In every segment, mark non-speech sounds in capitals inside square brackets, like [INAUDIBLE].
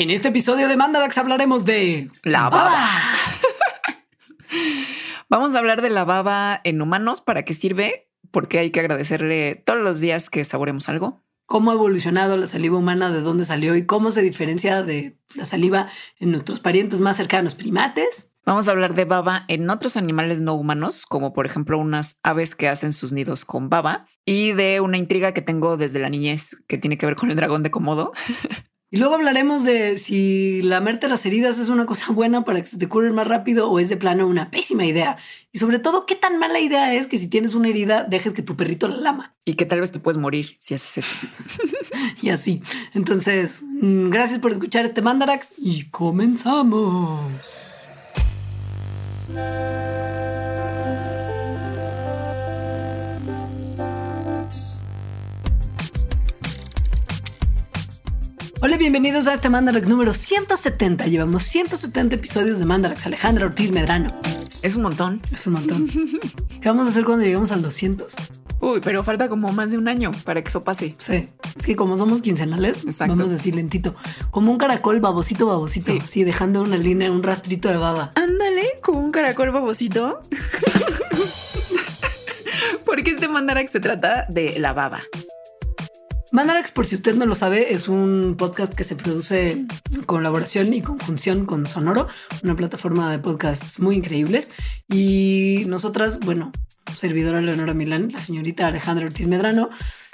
En este episodio de Mandarax hablaremos de la baba. [LAUGHS] Vamos a hablar de la baba en humanos, para qué sirve, porque hay que agradecerle todos los días que saboremos algo. Cómo ha evolucionado la saliva humana, de dónde salió y cómo se diferencia de la saliva en nuestros parientes más cercanos, primates. Vamos a hablar de baba en otros animales no humanos, como por ejemplo unas aves que hacen sus nidos con baba, y de una intriga que tengo desde la niñez que tiene que ver con el dragón de Komodo. [LAUGHS] Y luego hablaremos de si lamerte las heridas es una cosa [LAUGHS] buena para que se te curen más rápido o es de plano una pésima idea. Y sobre todo, qué tan mala idea es que si tienes una herida dejes que tu perrito la lama. Y que tal vez te puedes morir si haces eso. [LAUGHS] y así. Entonces, mm, gracias por escuchar este Mandarax y comenzamos. Hola, bienvenidos a este Mandarax número 170. Llevamos 170 episodios de Mandarax. Alejandra Ortiz Medrano. Es un montón. Es un montón. ¿Qué vamos a hacer cuando lleguemos al 200? Uy, pero falta como más de un año para que eso pase. Sí. Es que como somos quincenales, vamos a decir lentito. Como un caracol babosito, babosito. Sí. dejando una línea, un rastrito de baba. Ándale, como un caracol babosito. [LAUGHS] Porque este Mandarax se trata de la baba. Mandarax, por si usted no lo sabe, es un podcast que se produce en colaboración y conjunción con Sonoro, una plataforma de podcasts muy increíbles. Y nosotras, bueno, servidora Leonora Milán, la señorita Alejandra Ortiz Medrano,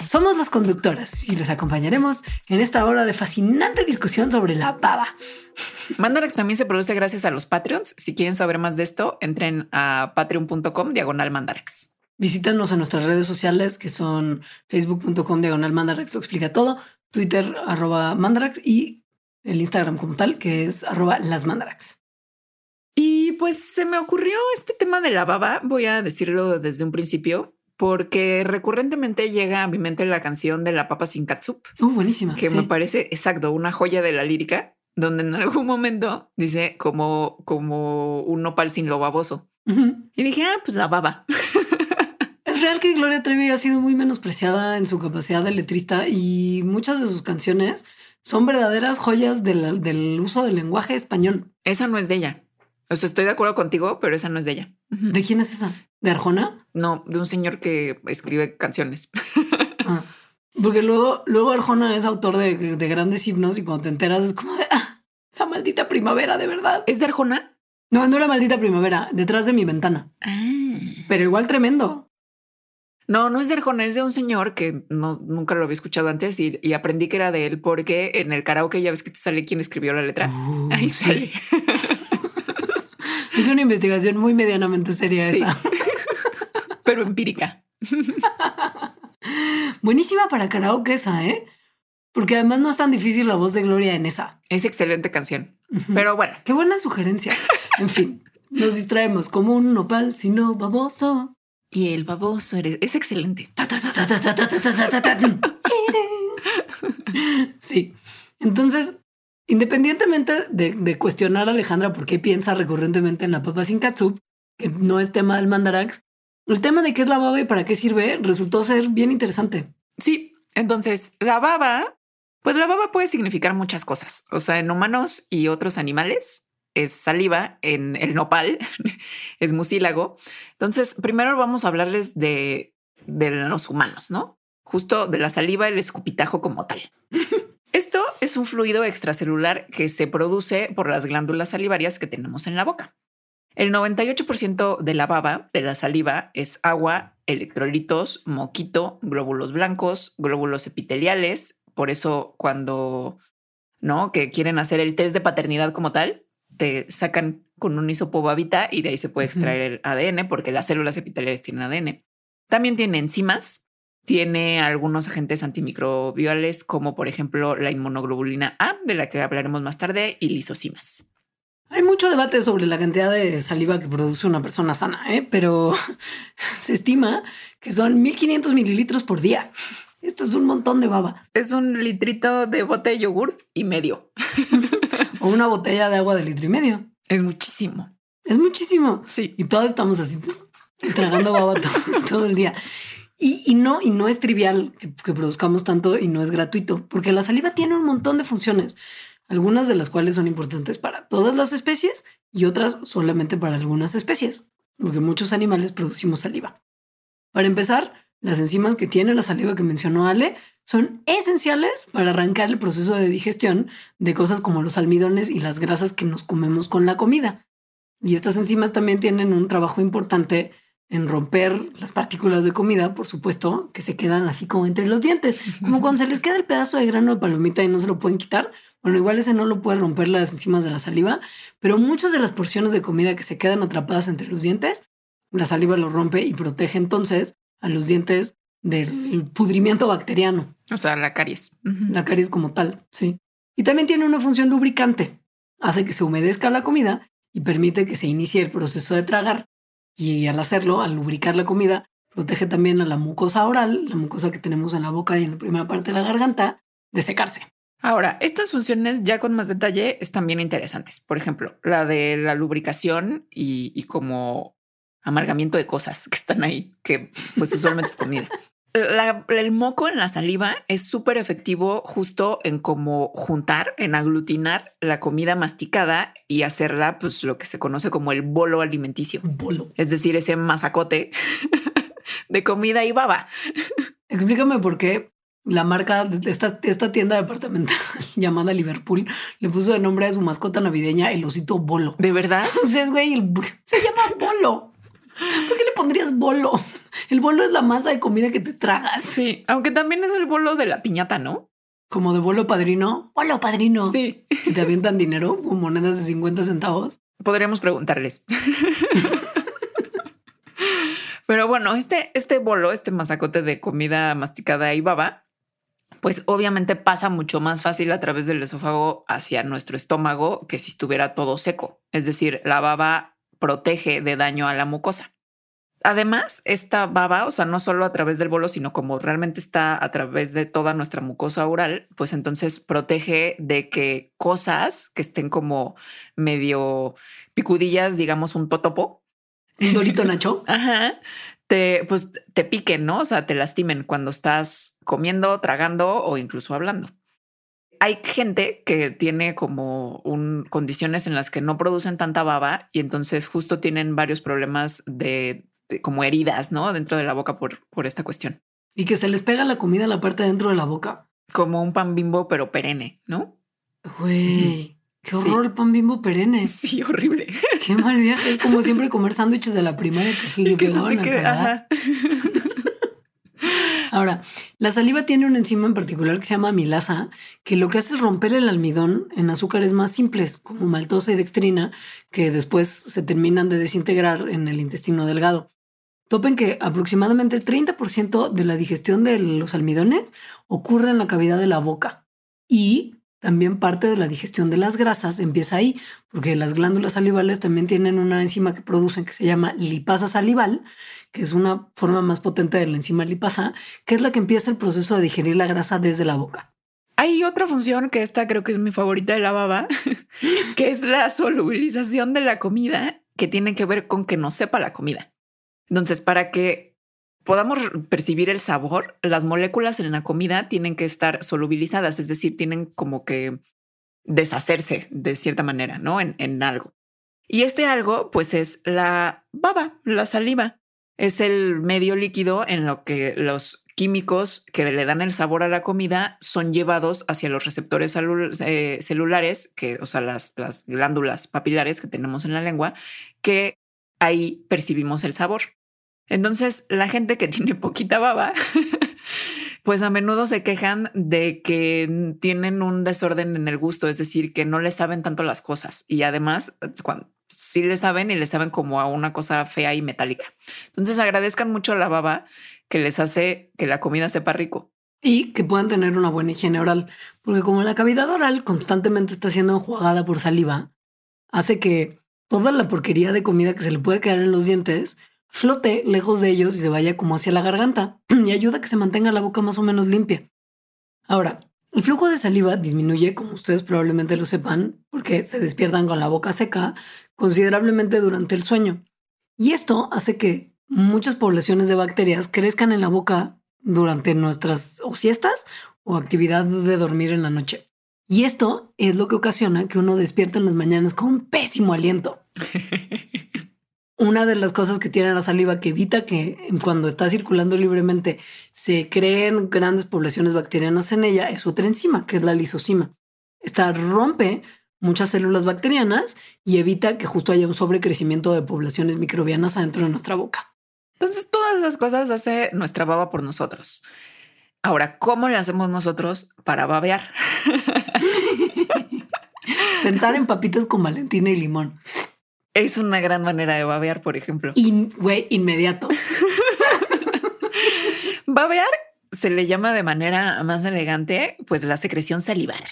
somos las conductoras y les acompañaremos en esta hora de fascinante discusión sobre la baba. Mandarax también se produce gracias a los Patreons. Si quieren saber más de esto, entren a patreon.com diagonal Mandarax. Visítanos en nuestras redes sociales que son facebook.com diagonal mandarax, lo explica todo, Twitter arroba mandarax y el Instagram como tal que es arroba las mandarax. Y pues se me ocurrió este tema de la baba, voy a decirlo desde un principio, porque recurrentemente llega a mi mente la canción de la papa sin catsup. Uh, buenísima. Que me parece exacto, una joya de la lírica, donde en algún momento dice como, como un nopal sin lo baboso. Y dije, ah, pues la baba. [LAUGHS] Real que Gloria Trevi ha sido muy menospreciada en su capacidad de letrista y muchas de sus canciones son verdaderas joyas del, uso del lenguaje español. Esa no es de ella. O sea, estoy de acuerdo contigo, pero esa no es de ella. ¿De quién es esa? ¿De Arjona? No, de un señor que escribe canciones. Ah, porque luego, luego Arjona es autor de, grandes himnos y cuando te enteras es como de ah, la maldita primavera, de verdad. ¿Es de Arjona? No, no la maldita primavera, detrás de mi ventana. Ah. Pero igual tremendo. No, no es de Arjona, es de un señor que no, nunca lo había escuchado antes y, aprendí que era de él porque en el karaoke ya ves que te sale quién escribió la letra. Uh, Ahí sale. [LAUGHS] es una investigación muy medianamente seria esa. [LAUGHS] Pero empírica. [LAUGHS] Buenísima para karaoke esa, ¿eh? Porque además no es tan difícil la voz de Gloria en esa. Es excelente canción. Pero bueno. Qué buena sugerencia. En fin, nos distraemos como un nopal, sino baboso. Y el baboso eres, es excelente. Sí. Entonces, independientemente de, cuestionar a Alejandra por qué piensa recurrentemente en la papa sin katsup, que no es tema del mandarax, el tema de qué es la baba y para qué sirve resultó ser bien interesante. Sí, entonces la baba, pues la baba puede significar muchas cosas. O sea, en humanos y otros animales es saliva, en el nopal [LAUGHS] es mucílago. Entonces, primero vamos a hablarles de, de los humanos, ¿no? Justo de la saliva, el escupitajo como tal. [LAUGHS] Esto es un fluido extracelular que se produce por las glándulas salivarias que tenemos en la boca. El 98% de la baba, de la saliva, es agua, electrolitos, moquito, glóbulos blancos, glóbulos epiteliales. Por eso cuando, ¿no? Que quieren hacer el test de paternidad como tal, te sacan con un isopobabita y de ahí se puede extraer el ADN porque las células epiteliales tienen ADN. También tiene enzimas, tiene algunos agentes antimicrobiales como por ejemplo la inmunoglobulina A, de la que hablaremos más tarde, y lisocimas. Hay mucho debate sobre la cantidad de saliva que produce una persona sana, ¿eh? pero [LAUGHS] se estima que son 1500 mililitros por día. Esto es un montón de baba. Es un litrito de bote de yogur y medio. [LAUGHS] o una botella de agua de litro y medio. Es muchísimo. Es muchísimo. Sí. Y todos estamos así [LAUGHS] tragando baba [LAUGHS] todo, el día. Y, no, y no es trivial que, produzcamos tanto y no es gratuito, porque la saliva tiene un montón de funciones. algunas de las cuales son importantes para todas las especies y otras solamente para algunas especies, porque muchos animales producimos saliva. Para empezar, las enzimas que tiene la saliva que mencionó Ale son esenciales para arrancar el proceso de digestión de cosas como los almidones y las grasas que nos comemos con la comida. Y estas enzimas también tienen un trabajo importante en romper las partículas de comida, por supuesto, que se quedan así como entre los dientes, como cuando se les queda el pedazo de grano de palomita y no se lo pueden quitar. Bueno, igual ese no lo puede romper las enzimas de la saliva, pero muchas de las porciones de comida que se quedan atrapadas entre los dientes, la saliva lo rompe y protege entonces a los dientes del pudrimiento bacteriano. O sea, la caries. La caries como tal, sí. Y también tiene una función lubricante. Hace que se humedezca la comida y permite que se inicie el proceso de tragar. Y al hacerlo, al lubricar la comida, protege también a la mucosa oral, la mucosa que tenemos en la boca y en la primera parte de la garganta, de secarse. Ahora, estas funciones ya con más detalle están bien interesantes. Por ejemplo, la de la lubricación y, como amargamiento de cosas que están ahí, que pues usualmente es comida. el moco en la saliva es súper efectivo justo en cómo juntar, en aglutinar la comida masticada y hacerla pues lo que se conoce como el bolo alimenticio. Bolo. Es decir, ese masacote de comida y baba. Explícame por qué la marca de esta, esta tienda departamental [LAUGHS] llamada Liverpool le puso de nombre a su mascota navideña el osito Bolo. ¿De verdad? [LAUGHS] O sea, güey, se llama Bolo. ¿Por qué le pondrías bolo? El bolo es la masa de comida que te tragas. Sí, aunque también es el bolo de la piñata, ¿no? Como de bolo padrino. Bolo padrino. Sí. Y te avientan dinero con monedas de 50 centavos. Podríamos preguntarles. Pero bueno, este, este bolo, este masacote de comida masticada y baba, pues obviamente pasa mucho más fácil a través del esófago hacia nuestro estómago que si estuviera todo seco. Es decir, la baba protege de daño a la mucosa. Además, esta baba, o sea, no solo a través del bolo, sino como realmente está a través de toda nuestra mucosa oral, pues entonces protege de que cosas que estén como medio picudillas, digamos un totopo. Un dorito nacho. [LAUGHS] Ajá te, pues, te piquen, ¿no? O sea, te lastimen cuando estás comiendo, tragando o incluso hablando. Hay gente que tiene como un, condiciones en las que no producen tanta baba y entonces justo tienen varios problemas de, como heridas, ¿no? Dentro de la boca por, por esta cuestión. Y que se les pega la comida en la parte dentro de la boca. Como un pan bimbo, pero perenne, ¿no? Güey. Qué horror el pan bimbo perenne. [LAUGHS] Sí, horrible. Qué mal viaje. Es como siempre comer sándwiches de la primaria que, [LAUGHS] que Ahora, la saliva tiene una enzima en particular que se llama amilasa, que lo que hace es romper el almidón en azúcares más simples, como maltosa y dextrina, que después se terminan de desintegrar en el intestino delgado. Topen que aproximadamente el 30% de la digestión de los almidones ocurre en la cavidad de la boca. Y también parte de la digestión de las grasas empieza ahí, porque las glándulas salivales también tienen una enzima que producen que se llama lipasa salival, que es una forma más potente de la enzima lipasa, que es la que empieza el proceso de digerir la grasa desde la boca. Hay otra función que esta creo que es mi favorita de la baba, [LAUGHS] que es la solubilización de la comida, que tiene que ver con que no sepa la comida. Entonces, para que podamos percibir el sabor, las moléculas en la comida tienen que estar solubilizadas, es decir, tienen como que deshacerse de cierta manera, ¿no? En, en algo. Y este algo, pues es la baba, la saliva. Es el medio líquido en lo que los químicos que le dan el sabor a la comida son llevados hacia los receptores eh, celulares, que, o sea, las, las glándulas papilares que tenemos en la lengua, que ahí percibimos el sabor. Entonces, la gente que [LAUGHS] tiene poquita baba, [LAUGHS] pues a menudo se quejan de que tienen un desorden en el gusto, es decir, que no le saben tanto las cosas y además cuando sí le saben y le saben como a una cosa fea y metálica. Entonces agradezcan mucho a la baba que les hace que la comida sepa rico. Y que puedan tener una buena higiene oral, porque como la cavidad oral constantemente está siendo enjuagada por saliva, hace que toda la porquería de comida que se le puede quedar en los dientes flote lejos de ellos y se vaya como hacia la garganta [CLEARS THROAT] y ayuda a que se mantenga la boca más o menos limpia. Ahora, el flujo de saliva disminuye, como ustedes probablemente lo sepan, porque se despiertan con la boca seca considerablemente durante el sueño. Y esto hace que muchas poblaciones de bacterias crezcan en la boca durante nuestras o siestas o actividades de dormir en la noche. Y esto es lo que ocasiona que uno despierte en las mañanas con un pésimo aliento. [LAUGHS] Una de las cosas que tiene la saliva que evita que cuando está circulando libremente se creen grandes poblaciones bacterianas en ella es otra enzima, que es la lisocima. Esta rompe muchas células bacterianas y evita que justo haya un sobrecrecimiento de poblaciones microbianas adentro de nuestra boca. Entonces, todas esas cosas hace nuestra baba por nosotros. Ahora, ¿cómo le hacemos nosotros para babear? [LAUGHS] Pensar en papitas con Valentina y limón. Es una gran manera de babear, por ejemplo. Y, güey, inmediato. [LAUGHS] babear se le llama de manera más elegante, pues la secreción salivar.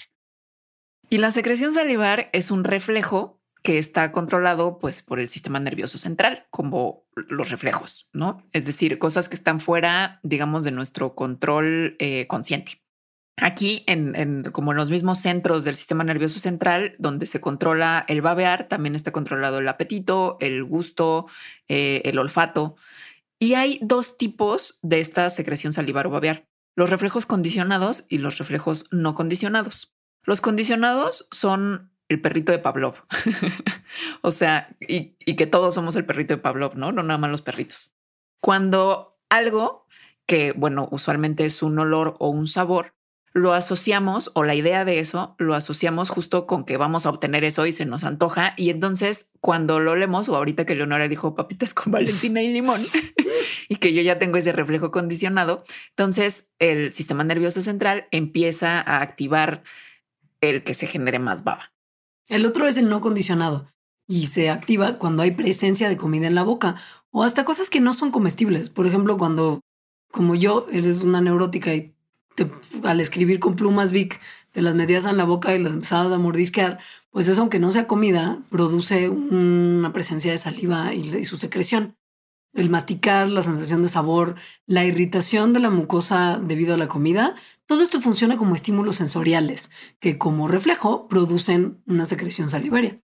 Y la secreción salivar es un reflejo que está controlado pues por el sistema nervioso central, como los reflejos, ¿no? Es decir, cosas que están fuera, digamos, de nuestro control eh, consciente. Aquí, en, como en los mismos centros del sistema nervioso central, donde se controla el babear, también está controlado el apetito, el gusto, eh, el olfato. Y hay dos tipos de esta secreción salivar o babear, los reflejos condicionados y los reflejos no condicionados. Los condicionados son el perrito de Pavlov. [LAUGHS] o sea, y, y, que todos somos el perrito de Pavlov, ¿no? No nada más los perritos. Cuando algo que, bueno, usualmente es un olor o un sabor, lo asociamos o la idea de eso lo asociamos justo con que vamos a obtener eso y se nos antoja. Y entonces cuando lo leemos o ahorita que Leonora dijo papitas con Valentina y limón [LAUGHS] y que yo ya tengo ese reflejo condicionado, entonces el sistema nervioso central empieza a activar el que se genere más baba. El otro es el no condicionado y se activa cuando hay presencia de comida en la boca o hasta cosas que no son comestibles. Por ejemplo, cuando como yo eres una neurótica y al escribir con plumas Vic, te las metías en la boca y las empezabas a mordisquear, pues eso, aunque no sea comida, produce una presencia de saliva y, su secreción. El masticar, la sensación de sabor, la irritación de la mucosa debido a la comida, todo esto funciona como estímulos sensoriales que como reflejo producen una secreción salivaria.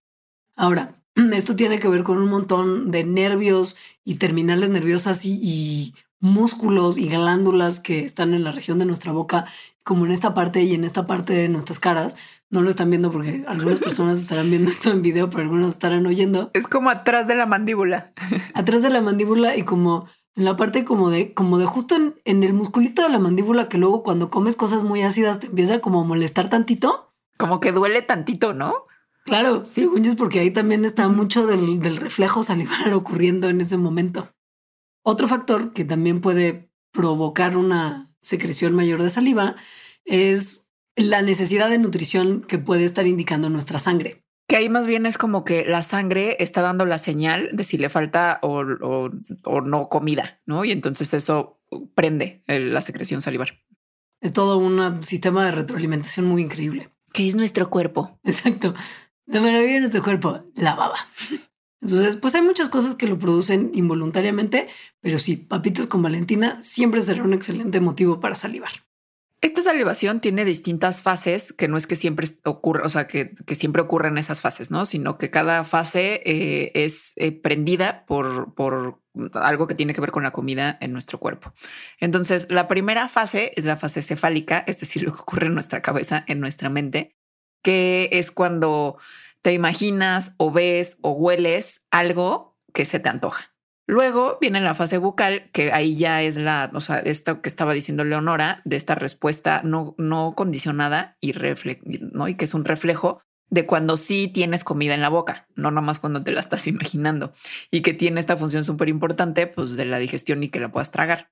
Ahora, [CLEARS THROAT] esto tiene que ver con un montón de nervios y terminales nerviosas y músculos y glándulas que están en la región de nuestra boca, como en esta parte y en esta parte de nuestras caras. No lo están viendo porque algunas [LAUGHS] personas estarán viendo esto en video, pero algunos estarán oyendo. Es como atrás de la mandíbula. [LAUGHS] Atrás de la mandíbula y como en la parte como de, como de justo en, el musculito de la mandíbula que luego cuando comes cosas muy ácidas te empieza como a molestar tantito. Como que duele tantito, ¿no? Claro, sí. según es porque ahí también está mucho del, del reflejo salivar [LAUGHS] ocurriendo en ese momento. Otro factor que también puede provocar una secreción mayor de saliva es la necesidad de nutrición que puede estar indicando nuestra sangre. Que ahí más bien es como que la sangre está dando la señal de si le falta o, no comida, ¿no? Y entonces eso prende la secreción salivar. Es todo un sistema de retroalimentación muy increíble. Que es nuestro cuerpo. Exacto. La maravilla de nuestro cuerpo, la baba. Entonces, pues hay muchas cosas que lo producen involuntariamente, pero sí, papitas con Valentina siempre será un excelente motivo para salivar. Esta salivación tiene distintas fases, que no es que siempre ocurra, o sea, que, siempre ocurren esas fases, ¿no? Sino que cada fase eh, es eh, prendida por, por algo que tiene que ver con la comida en nuestro cuerpo. Entonces, la primera fase es la fase cefálica, es decir, lo que ocurre en nuestra cabeza, en nuestra mente, que es cuando te imaginas o ves o hueles algo que se te antoja. Luego viene la fase bucal, que ahí ya es la, o sea, esto que estaba diciendo Leonora, de esta respuesta no, no condicionada y, ¿no? y que es un reflejo de cuando sí tienes comida en la boca, no nomás cuando te la estás imaginando y que tiene esta función súper importante, pues de la digestión y que la puedas tragar.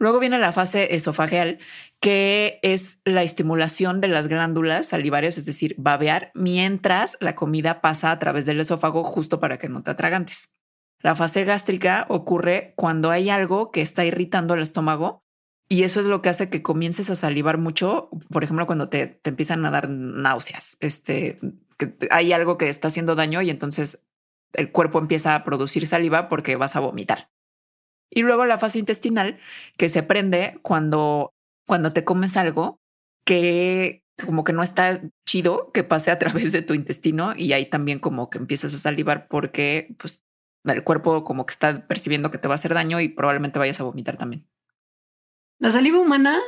Luego viene la fase esofageal, que es la estimulación de las glándulas salivarias, es decir, babear mientras la comida pasa a través del esófago justo para que no te atragantes. La fase gástrica ocurre cuando hay algo que está irritando el estómago y eso es lo que hace que comiences a salivar mucho. Por ejemplo, cuando te, empiezan a dar náuseas, este, que hay algo que está haciendo daño y entonces el cuerpo empieza a producir saliva porque vas a vomitar. Y luego la fase intestinal que se prende cuando, cuando te comes algo que como que no está chido que pase a través de tu intestino y ahí también como que empiezas a salivar porque pues el cuerpo como que está percibiendo que te va a hacer daño y probablemente vayas a vomitar también. La saliva humana,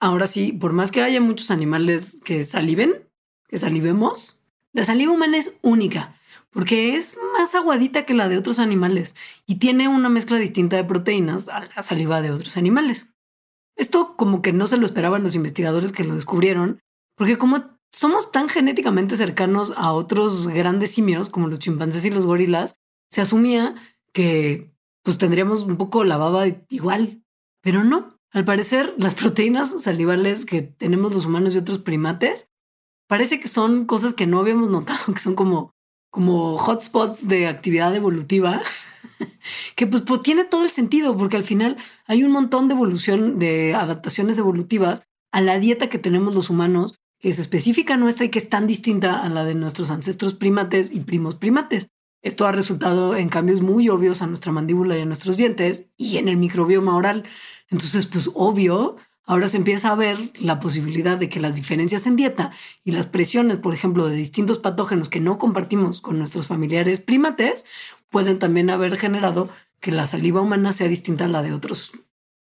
ahora sí, por más que haya muchos animales que saliven, que salivemos, la saliva humana es única porque es más aguadita que la de otros animales y tiene una mezcla distinta de proteínas a la saliva de otros animales. Esto como que no se lo esperaban los investigadores que lo descubrieron, porque como somos tan genéticamente cercanos a otros grandes simios como los chimpancés y los gorilas, se asumía que pues tendríamos un poco la baba igual, pero no. Al parecer, las proteínas salivales que tenemos los humanos y otros primates parece que son cosas que no habíamos notado, [LAUGHS] que son como como hotspots de actividad evolutiva, [LAUGHS] que pues, pues, tiene todo el sentido, porque al final hay un montón de evolución, de adaptaciones evolutivas a la dieta que tenemos los humanos, que es específica nuestra y que es tan distinta a la de nuestros ancestros primates y primos primates. Esto ha resultado en cambios muy obvios a nuestra mandíbula y a nuestros dientes y en el microbioma oral. Entonces, pues obvio, Ahora se empieza a ver la posibilidad de que las diferencias en dieta y las presiones, por ejemplo, de distintos patógenos que no compartimos con nuestros familiares primates, pueden también haber generado que la saliva humana sea distinta a la de otros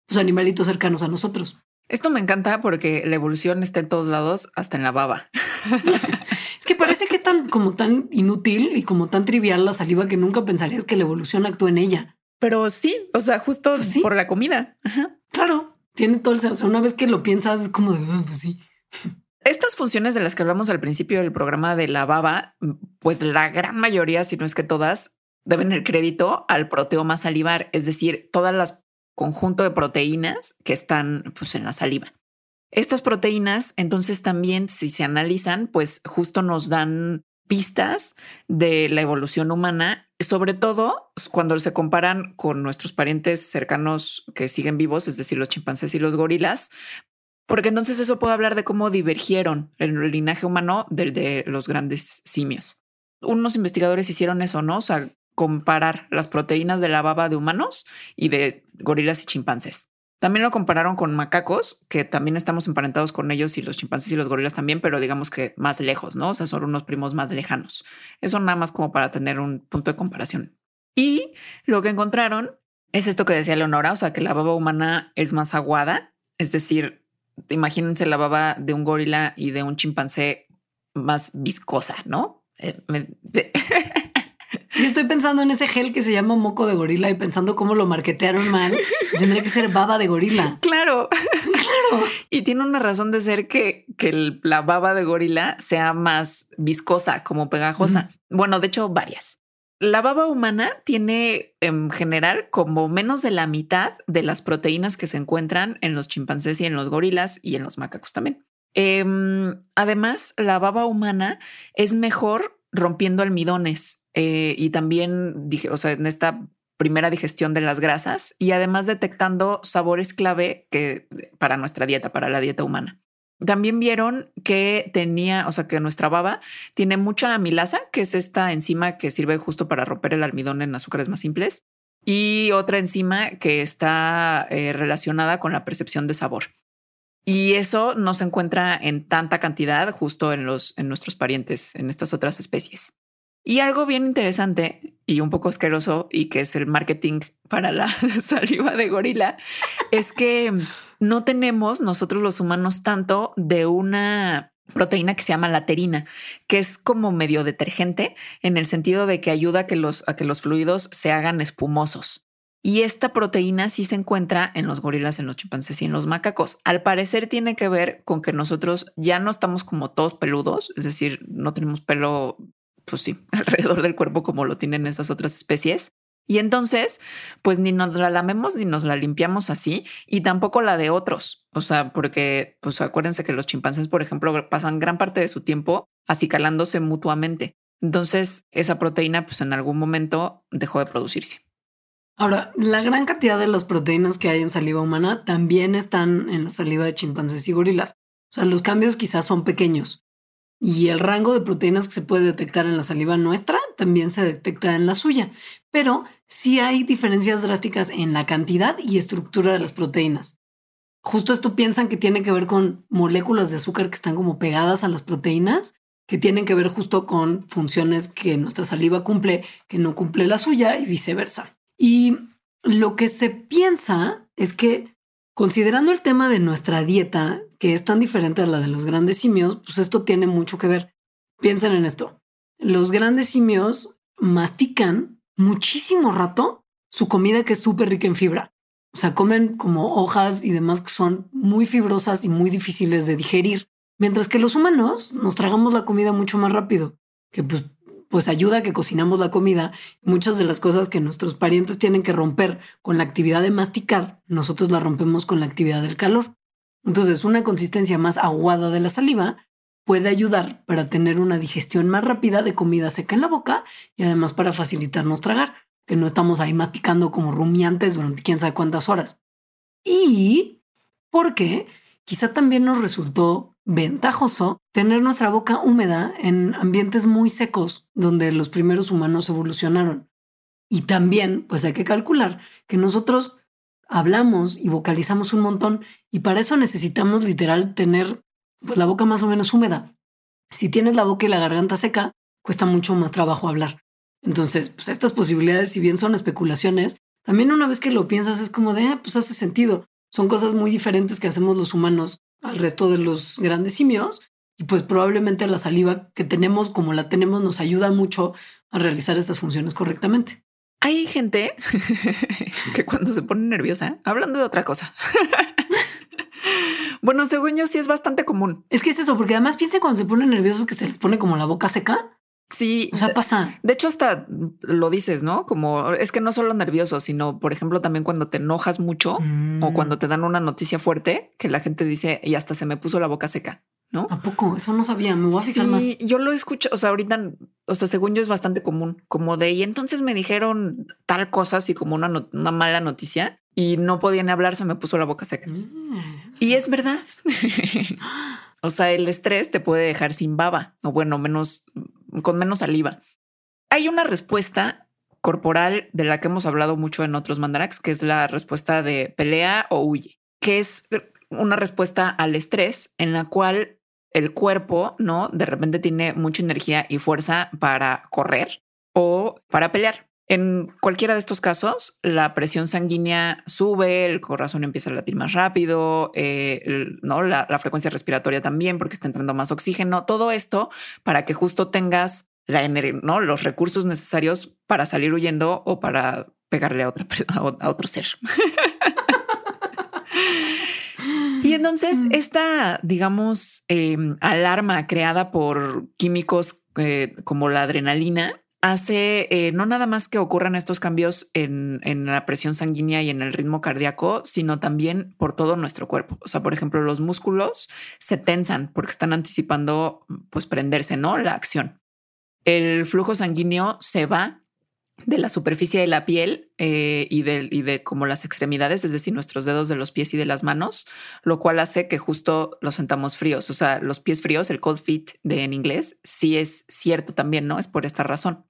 pues, animalitos cercanos a nosotros. Esto me encanta porque la evolución está en todos lados, hasta en la baba. [LAUGHS] es que parece que es tan como tan inútil y como tan trivial la saliva que nunca pensarías que la evolución actúa en ella. Pero sí, o sea, justo pues por la comida. Claro, tiene todo el... O sea, una vez que lo piensas, es como de, pues sí. Estas funciones de las que hablamos al principio del programa de la baba, pues la gran mayoría, si no es que todas, deben el crédito al proteoma salivar, es decir, todas las conjunto de proteínas que están pues, en la saliva. Estas proteínas, entonces también, si se analizan, pues justo nos dan pistas de la evolución humana, sobre todo cuando se comparan con nuestros parientes cercanos que siguen vivos, es decir, los chimpancés y los gorilas, porque entonces eso puede hablar de cómo divergieron el linaje humano del de los grandes simios. Unos investigadores hicieron eso, ¿no? O sea, comparar las proteínas de la baba de humanos y de gorilas y chimpancés. También lo compararon con macacos, que también estamos emparentados con ellos y los chimpancés y los gorilas también, pero digamos que más lejos, ¿no? O sea, son unos primos más lejanos. Eso nada más como para tener un punto de comparación. Y lo que encontraron es esto que decía Leonora, o sea, que la baba humana es más aguada, es decir, imagínense la baba de un gorila y de un chimpancé más viscosa, ¿no? Eh, [LAUGHS] Sí, estoy pensando en ese gel que se llama moco de gorila y pensando cómo lo marquetearon mal. [LAUGHS] Tendría que ser baba de gorila. Claro, claro. Y tiene una razón de ser que, que la baba de gorila sea más viscosa, como pegajosa. Bueno, de hecho, varias. La baba humana tiene en general como menos de la mitad de las proteínas que se encuentran en los chimpancés y en los gorilas y en los macacos también. Em, además, la baba humana es mejor rompiendo almidones eh, y también dije, o sea, en esta primera digestión de las grasas y además detectando sabores clave que para nuestra dieta, para la dieta humana. También vieron que tenía, o sea, que nuestra baba tiene mucha amilasa, que es esta enzima que sirve justo para romper el almidón en azúcares más simples, y otra enzima que está eh, relacionada con la percepción de sabor. Y eso no se encuentra en tanta cantidad justo en los en nuestros parientes, en estas otras especies. Y algo bien interesante y un poco asqueroso y que es el marketing para la [LAUGHS] saliva de gorila es que no tenemos nosotros los humanos tanto de una proteína que se llama laterina, que es como medio detergente en el sentido de que ayuda a que los, a que los fluidos se hagan espumosos. Y esta proteína sí se encuentra en los gorilas, en los chimpancés y en los macacos. Al parecer tiene que ver con que nosotros ya no estamos como todos peludos, es decir, no tenemos pelo pues sí, [LAUGHS] alrededor del cuerpo como lo tienen esas otras especies. Y entonces, pues ni nos la lamemos ni nos la limpiamos así y tampoco la de otros. O sea, porque, pues acuérdense que los chimpancés, por ejemplo, pasan gran parte de su tiempo acicalándose mutuamente. Entonces, esa proteína, pues en algún momento dejó de producirse. Ahora, la gran cantidad de las proteínas que hay en saliva humana también están en la saliva de chimpancés y gorilas. O sea, los cambios quizás son pequeños, y el rango de proteínas que se puede detectar en la saliva nuestra también se detecta en la suya, pero sí hay diferencias drásticas en la cantidad y estructura de las proteínas. Justo esto piensan que tiene que ver con moléculas de azúcar que están como pegadas a las proteínas, que tienen que ver justo con funciones que nuestra saliva cumple, que no cumple la suya y viceversa. Y lo que se piensa es que Considerando el tema de nuestra dieta, que es tan diferente a la de los grandes simios, pues esto tiene mucho que ver. piensen en esto. Los grandes simios mastican muchísimo rato su comida que es súper rica en fibra. O sea, comen como hojas y demás que son muy fibrosas y muy difíciles de digerir. Mientras que los humanos nos tragamos la comida mucho más rápido, que pues, pues ayuda a que cocinamos la comida. Muchas de las cosas que nuestros parientes tienen que romper con la actividad de masticar, nosotros la rompemos con la actividad del calor. Entonces, una consistencia más aguada de la saliva puede ayudar para tener una digestión más rápida de comida seca en la boca y además para facilitarnos tragar que no estamos ahí masticando como rumiantes durante quién sabe cuántas horas. Y porque quizá también nos resultó ventajoso tener nuestra boca húmeda en ambientes muy secos donde los primeros humanos evolucionaron. Y también, pues hay que calcular que nosotros hablamos y vocalizamos un montón y para eso necesitamos literal tener pues la boca más o menos húmeda. Si tienes la boca y la garganta seca, cuesta mucho más trabajo hablar. Entonces, pues estas posibilidades, si bien son especulaciones, también una vez que lo piensas es como de, ah, pues hace sentido. Son cosas muy diferentes que hacemos los humanos al resto de los grandes simios y pues probablemente la saliva que tenemos como la tenemos nos ayuda mucho a realizar estas funciones correctamente. Hay gente [LAUGHS] que cuando se pone nerviosa, hablando de otra cosa. [LAUGHS] bueno, según yo sí es bastante común. Es que es eso, porque además piensen cuando se ponen nerviosos que se les pone como la boca seca. Sí. O sea, pasa. De hecho, hasta lo dices, ¿no? Como es que no solo nervioso, sino, por ejemplo, también cuando te enojas mucho o Mm. cuando te dan una noticia fuerte que la gente dice y hasta se me puso la boca seca, ¿no? ¿A poco? Eso no sabía. Me voy a fijar más. Sí, yo lo escucho. O sea, ahorita, o sea, según yo es bastante común, como de y entonces me dijeron tal cosa, así como una, no- una mala noticia y no podían hablar, se me puso la boca seca. Mm. Y es verdad. [LAUGHS] o sea, el estrés te puede dejar sin baba o bueno, menos con menos saliva. Hay una respuesta corporal de la que hemos hablado mucho en otros mandarax, que es la respuesta de pelea o huye, que es una respuesta al estrés en la cual el cuerpo, ¿no? De repente tiene mucha energía y fuerza para correr o para pelear. En cualquiera de estos casos, la presión sanguínea sube, el corazón empieza a latir más rápido, eh, el- ¿no? La, la frecuencia respiratoria también, porque está entrando más oxígeno. Todo esto para que justo tengas la ¿no? los recursos necesarios para salir huyendo o para pegarle a, otra, a otro ser. Y entonces esta, digamos, eh, alarma creada por químicos eh, como la adrenalina hace eh, no nada más que ocurran estos cambios en, en la presión sanguínea y en el ritmo cardíaco, sino también por todo nuestro cuerpo. O sea, por ejemplo, los músculos se tensan porque están anticipando, pues, prenderse, ¿no? La acción. El flujo sanguíneo se va de la superficie de la piel eh, y, de, y de como las extremidades, es decir, nuestros dedos de los pies y de las manos, lo cual hace que justo los sentamos fríos. O sea, los pies fríos, el cold feet de en inglés, sí es cierto también, ¿no? Es por esta razón.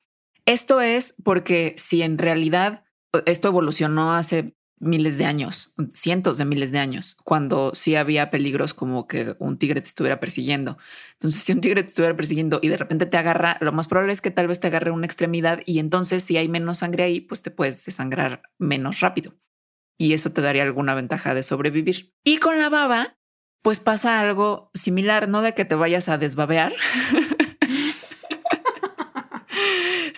Esto es porque si en realidad esto evolucionó hace miles de años, cientos de miles de años, cuando sí había peligros como que un tigre te estuviera persiguiendo. Entonces, si un tigre te estuviera persiguiendo y de repente te agarra, lo más probable es que tal vez te agarre una extremidad y entonces si hay menos sangre ahí, pues te puedes desangrar menos rápido. Y eso te daría alguna ventaja de sobrevivir. Y con la baba, pues pasa algo similar, no de que te vayas a desbabear, [LAUGHS]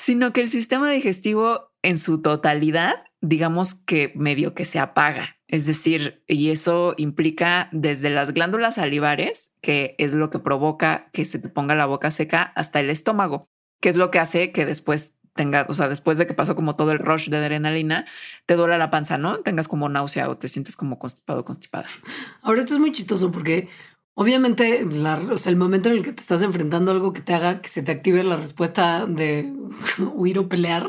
sino que el sistema digestivo en su totalidad, digamos que medio que se apaga. Es decir, y eso implica desde las glándulas salivares, que es lo que provoca que se te ponga la boca seca, hasta el estómago, que es lo que hace que después tengas, o sea, después de que pasó como todo el rush de adrenalina, te duela la panza, ¿no? Tengas como náusea o te sientes como constipado, constipada. Ahora esto es muy chistoso porque obviamente o sea, el momento en el que te estás enfrentando a algo que te haga que se te active la respuesta de [LAUGHS] huir o pelear,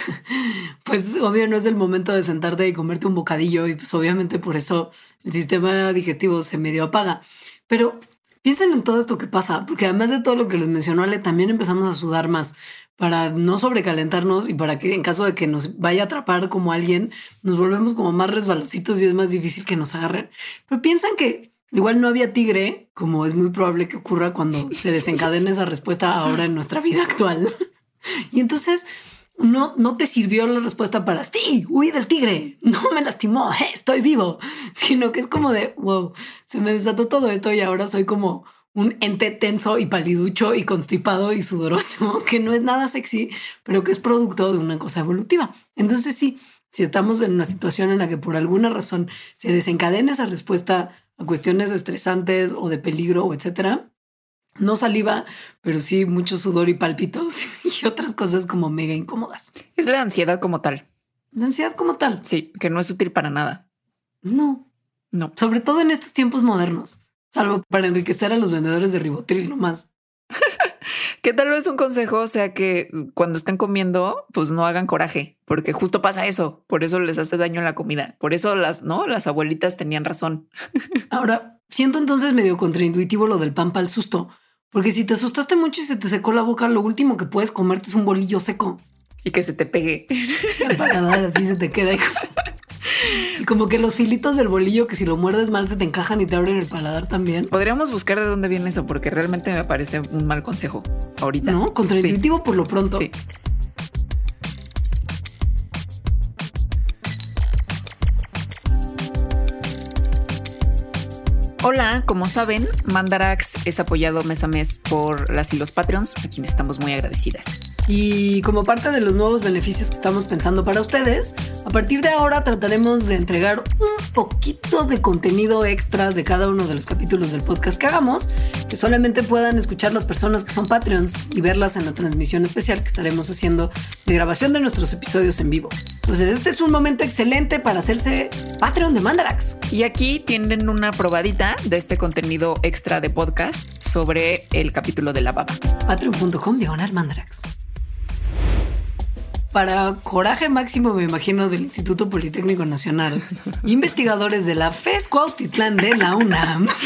[LAUGHS] pues obvio no es el momento de sentarte y comerte un bocadillo y pues obviamente por eso el sistema digestivo se medio apaga. Pero piensen en todo esto que pasa, porque además de todo lo que les mencionó Ale, también empezamos a sudar más para no sobrecalentarnos y para que en caso de que nos vaya a atrapar como alguien, nos volvemos como más resbalositos y es más difícil que nos agarren. Pero piensan que igual no había tigre, como es muy probable que ocurra cuando se desencadena esa respuesta ahora en nuestra vida actual. [LAUGHS] Y entonces no, no te sirvió la respuesta para sí, huí del tigre, no me lastimó, estoy vivo, [LAUGHS] sino que es como de wow, se me desató todo esto y ahora soy como un ente tenso y paliducho y constipado y sudoroso, [LAUGHS] que no es nada sexy, pero que es producto de una cosa evolutiva. Entonces sí, si estamos en una situación en la que por alguna razón se desencadena esa respuesta a cuestiones estresantes o de peligro o etcétera, no saliva, pero sí mucho sudor y palpitos [LAUGHS] y otras cosas como mega incómodas. Es la ansiedad como tal. La ansiedad como tal. Sí, que no es útil para nada. No. No. Sobre todo en estos tiempos modernos. Salvo para enriquecer a los vendedores de ribotril nomás. [LAUGHS] que tal vez un consejo sea que cuando estén comiendo, pues no hagan coraje, porque justo pasa eso. Por eso les hace daño la comida. Por eso las, ¿no? Las abuelitas tenían razón. [LAUGHS] Ahora, siento entonces medio contraintuitivo lo del pan para el susto, porque si te asustaste mucho y se te secó la boca, lo último que puedes comerte es un bolillo seco. Y que se te pegue. Para nada, así se te queda. [LAUGHS] Y como que los filitos del bolillo que si lo muerdes mal se te encajan y te abren el paladar también. Podríamos buscar de dónde viene eso, porque realmente me parece un mal consejo ahorita. No, contraintuitivo por lo pronto. Sí. Hola, como saben, Mandarax es apoyado mes a mes por las y los Patreons, a quienes estamos muy agradecidas. Y como parte de los nuevos beneficios que estamos pensando para ustedes, a partir de ahora trataremos de entregar un poquito de contenido extra de cada uno de los capítulos del podcast que hagamos, que solamente puedan escuchar las personas que son Patreons y verlas en la transmisión especial que estaremos haciendo de grabación de nuestros episodios en vivo. Entonces este es un momento excelente para hacerse Patreon de Mandarax. Y aquí tienen una probadita de este contenido extra de podcast sobre el capítulo de la baba. Patreon.com diagonal Mandarax para coraje máximo, me imagino, del Instituto Politécnico Nacional, [LAUGHS] investigadores de la FES Cuautitlán de la UNAM [LAUGHS]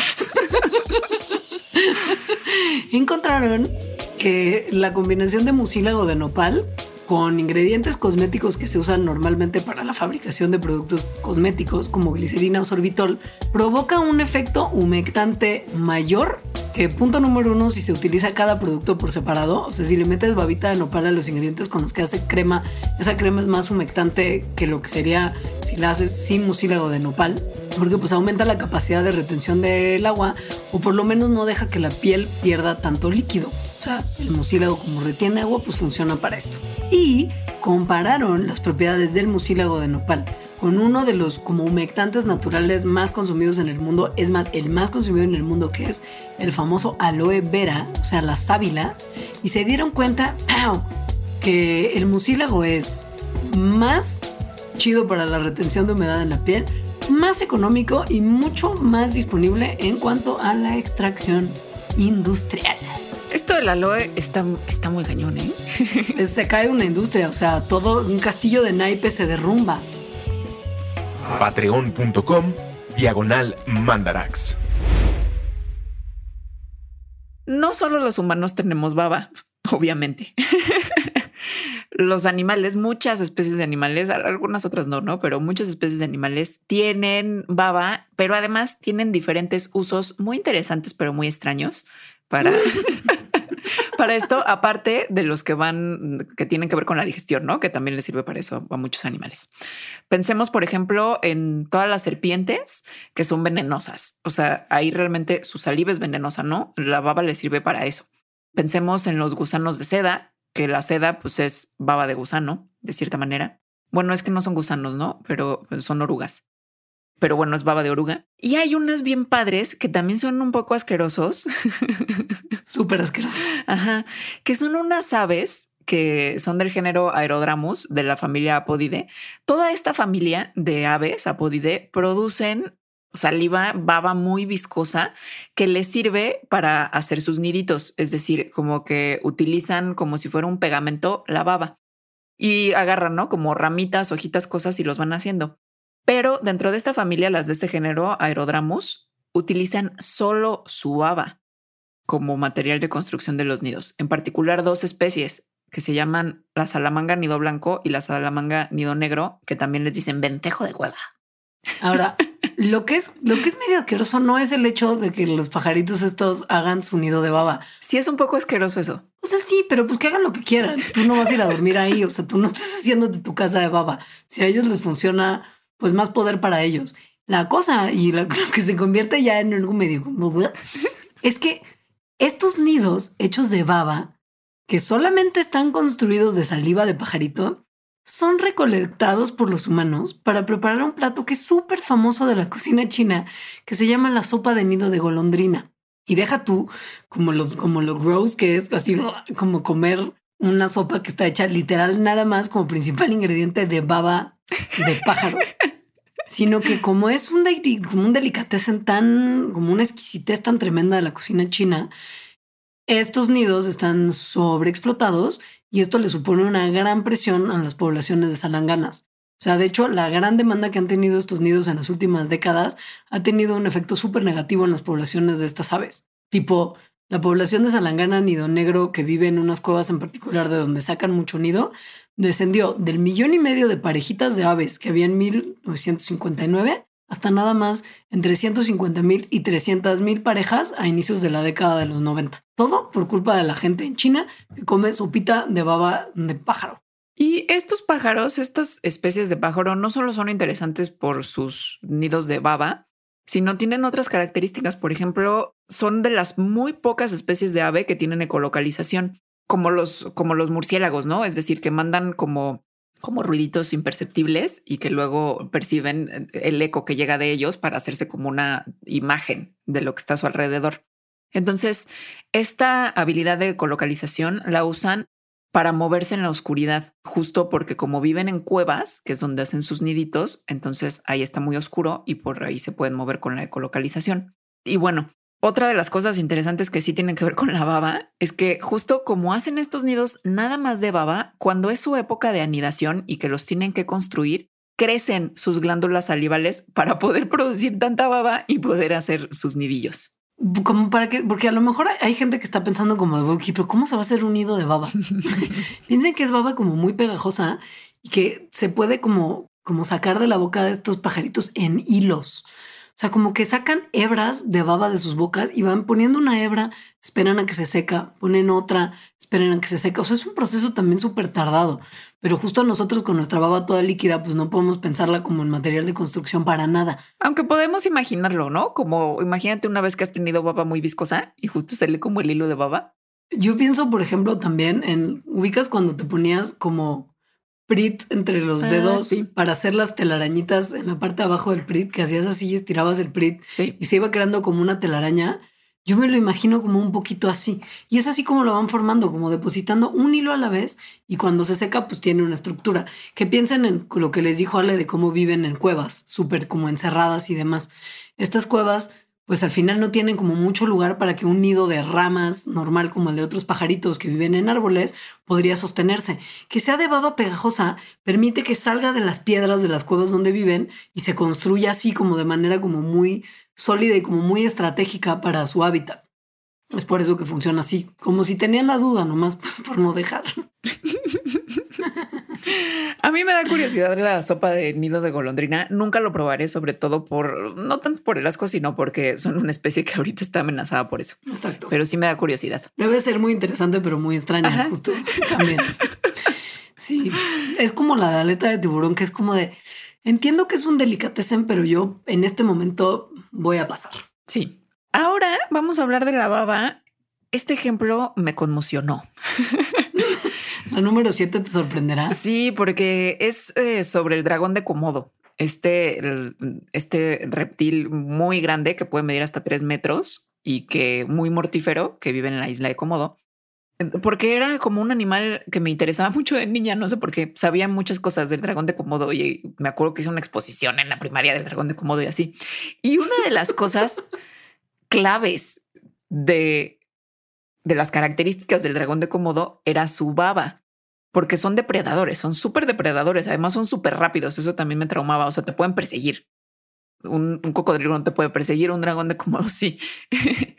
encontraron que la combinación de mucílago de nopal con ingredientes cosméticos que se usan normalmente para la fabricación de productos cosméticos como glicerina o sorbitol provoca un efecto humectante mayor que punto número uno si se utiliza cada producto por separado, o sea, si le metes babita de nopal a los ingredientes con los que hace crema, esa crema es más humectante que lo que sería si la haces sin mucílago de nopal, porque pues aumenta la capacidad de retención del agua o por lo menos no deja que la piel pierda tanto líquido. O sea, el mucílago como retiene agua, pues funciona para esto. Y compararon las propiedades del mucílago de nopal con uno de los como humectantes naturales más consumidos en el mundo, es más, el más consumido en el mundo, que es el famoso aloe vera, o sea, la sábila, y se dieron cuenta que el mucílago es más chido para la retención de humedad en la piel, más económico y mucho más disponible en cuanto a la extracción industrial. Esto del aloe está, está muy cañón, ¿eh? se cae una industria, o sea, todo un castillo de naipes se derrumba. Patreon.com Diagonal Mandarax. No solo los humanos tenemos baba, obviamente. [LAUGHS] los animales, muchas especies de animales, algunas otras no, ¿no? Pero muchas especies de animales tienen baba, pero además tienen diferentes usos muy interesantes, pero muy extraños para, [LAUGHS] para esto, aparte de los que van, que tienen que ver con la digestión, ¿no? Que también les sirve para eso a muchos animales. Pensemos, por ejemplo, en todas las serpientes que son venenosas. O sea, ahí realmente su saliva es venenosa, ¿no? La baba le sirve para eso. Pensemos en los gusanos de seda, que la seda pues es baba de gusano, de cierta manera. Bueno, es que no son gusanos, ¿no? Pero son orugas pero bueno, es baba de oruga. Y hay unas bien padres que también son un poco asquerosos. [LAUGHS] Súper asquerosos. Ajá. Que son unas aves que son del género Aerodramus de la familia Apodidae. Toda esta familia de aves Apodidae producen saliva, baba muy viscosa que les sirve para hacer sus niditos, es decir, como que utilizan como si fuera un pegamento la baba y agarran, ¿no? Como ramitas, hojitas, cosas y los van haciendo. Pero dentro de esta familia, las de este género, Aerodramus, utilizan solo su baba como material de construcción de los nidos, en particular dos especies que se llaman la salamanga nido blanco y la salamanga nido negro, que también les dicen ventejo de cueva. Ahora, lo que es lo que es medio asqueroso no es el hecho de que los pajaritos estos hagan su nido de baba. Sí es un poco asqueroso eso. O sea, sí, pero pues que hagan lo que quieran. Tú no vas a ir a dormir ahí, o sea, tú no estás haciéndote tu casa de baba. Si a ellos les funciona pues más poder para ellos. La cosa y [LAUGHS] lo que se convierte ya en algo medio es que Estos nidos hechos de baba, que solamente están construidos de saliva de pajarito, son recolectados por los humanos para preparar un plato que es súper famoso de la cocina china, que se llama la sopa de nido de golondrina. Y deja tú como lo, como lo gross que es, así como comer una sopa que está hecha literal nada más como principal ingrediente de baba de pájaro. Sino que como es un, como un delicatessen tan, como una exquisitez tan tremenda de la cocina china, estos nidos están sobreexplotados y esto le supone una gran presión a las poblaciones de salanganas. O sea, de hecho, la gran demanda que han tenido estos nidos en las últimas décadas ha tenido un efecto súper negativo en las poblaciones de estas aves. Tipo, la población de salangana nido negro que vive en unas cuevas en particular de donde sacan mucho nido, descendió del millón y medio de parejitas de aves que había en 1959 hasta nada más entre 150 mil y 300 mil parejas a inicios de la década de los 90. Todo por culpa de la gente en China que come sopita de baba de pájaro. Y estos pájaros, estas especies de pájaro, no solo son interesantes por sus nidos de baba, sino tienen otras características. Por ejemplo, son de las muy pocas especies de ave que tienen ecolocalización, como los, como los murciélagos, ¿no? Es decir, que mandan como como ruiditos imperceptibles y que luego perciben el eco que llega de ellos para hacerse como una imagen de lo que está a su alrededor. Entonces, esta habilidad de colocalización la usan para moverse en la oscuridad, justo porque como viven en cuevas, que es donde hacen sus niditos, entonces ahí está muy oscuro y por ahí se pueden mover con la ecolocalización. Y bueno, otra de las cosas interesantes que sí tienen que ver con la baba es que justo como hacen estos nidos nada más de baba, cuando es su época de anidación y que los tienen que construir, crecen sus glándulas salivales para poder producir tanta baba y poder hacer sus nidillos. Como para que, porque a lo mejor hay gente que está pensando como de pero ¿cómo se va a hacer un nido de baba? [LAUGHS] Piensen que es baba como muy pegajosa y que se puede como, como sacar de la boca de estos pajaritos en hilos. O sea, como que sacan hebras de baba de sus bocas y van poniendo una hebra, esperan a que se seca, ponen otra, esperan a que se seca. O sea, es un proceso también súper tardado. Pero justo nosotros con nuestra baba toda líquida, pues no podemos pensarla como en material de construcción para nada. Aunque podemos imaginarlo, ¿no? Como imagínate una vez que has tenido baba muy viscosa y justo sale como el hilo de baba. Yo pienso, por ejemplo, también en ubicas cuando te ponías como Prit entre los ah, dedos para hacer las telarañitas en la parte de abajo del Prit, que hacías así y estirabas el Prit y se iba creando como una telaraña. Yo me lo imagino como un poquito así. Y es así como lo van formando, como depositando un hilo a la vez y cuando se seca pues tiene una estructura. Que piensen en lo que les dijo Ale de cómo viven en cuevas, súper como encerradas y demás. Estas cuevas pues al final no tienen como mucho lugar para que un nido de ramas normal como el de otros pajaritos que viven en árboles podría sostenerse. Que sea de baba pegajosa permite que salga de las piedras de las cuevas donde viven y se construya así como de manera como muy sólida y como muy estratégica para su hábitat. Es por eso que funciona así, como si tenían la duda nomás [LAUGHS] por no dejar. [LAUGHS] A mí me da curiosidad la sopa de nido de golondrina. Nunca lo probaré, sobre todo por, no tanto por el asco, sino porque son una especie que ahorita está amenazada por eso. Exacto. Pero sí me da curiosidad. Debe ser muy interesante, pero muy extraña, justo también. Sí, es como la aleta de tiburón, que es como de, entiendo que es un delicatessen, pero yo en este momento voy a pasar. Sí. Ahora vamos a hablar de la baba. Este ejemplo me conmocionó. La número 7 te sorprenderá. Sí, porque es eh, sobre el dragón de Komodo. Este, este reptil muy grande que puede medir hasta tres metros y que muy mortífero que vive en la isla de Komodo. Porque era como un animal que me interesaba [LAUGHS] mucho de niña, no sé por qué sabía muchas cosas del dragón de Komodo y me acuerdo que hice una exposición en la primaria del dragón de Komodo y así. Y una de las cosas [LAUGHS] claves de, de las características del dragón de Komodo era su baba porque son depredadores, son súper depredadores, además son súper rápidos, eso también me traumaba, o sea, te pueden perseguir. Un, cocodrilo no te puede perseguir, un dragón de cómodo sí. [LAUGHS]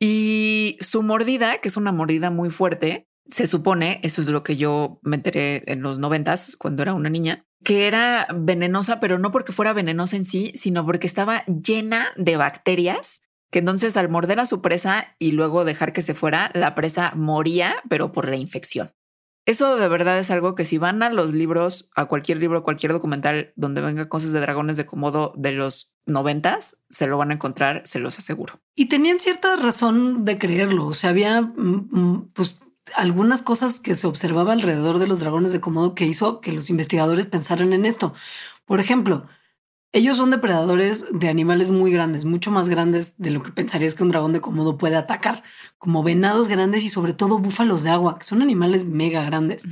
y su mordida, que es una mordida muy fuerte, se supone, eso es lo que yo me enteré en los noventas, cuando era una niña, que era venenosa, pero no porque fuera venenosa en sí, sino porque estaba llena de bacterias que entonces al morder a su presa y luego dejar que se fuera, la presa moría, pero por la infección. Eso de verdad es algo que si van a los libros, a cualquier libro, cualquier documental donde venga cosas de dragones de Komodo de los noventas, se lo van a encontrar, se los aseguro. Y tenían cierta razón de creerlo. O sea, había mm, mm, pues algunas cosas que se observaba alrededor de los dragones de Komodo que hizo que los investigadores pensaran en esto. Por ejemplo, ellos son depredadores de animales muy grandes, mucho más grandes de lo que pensarías que un dragón de Komodo puede atacar, como venados grandes y sobre todo búfalos de agua, que son animales mega grandes.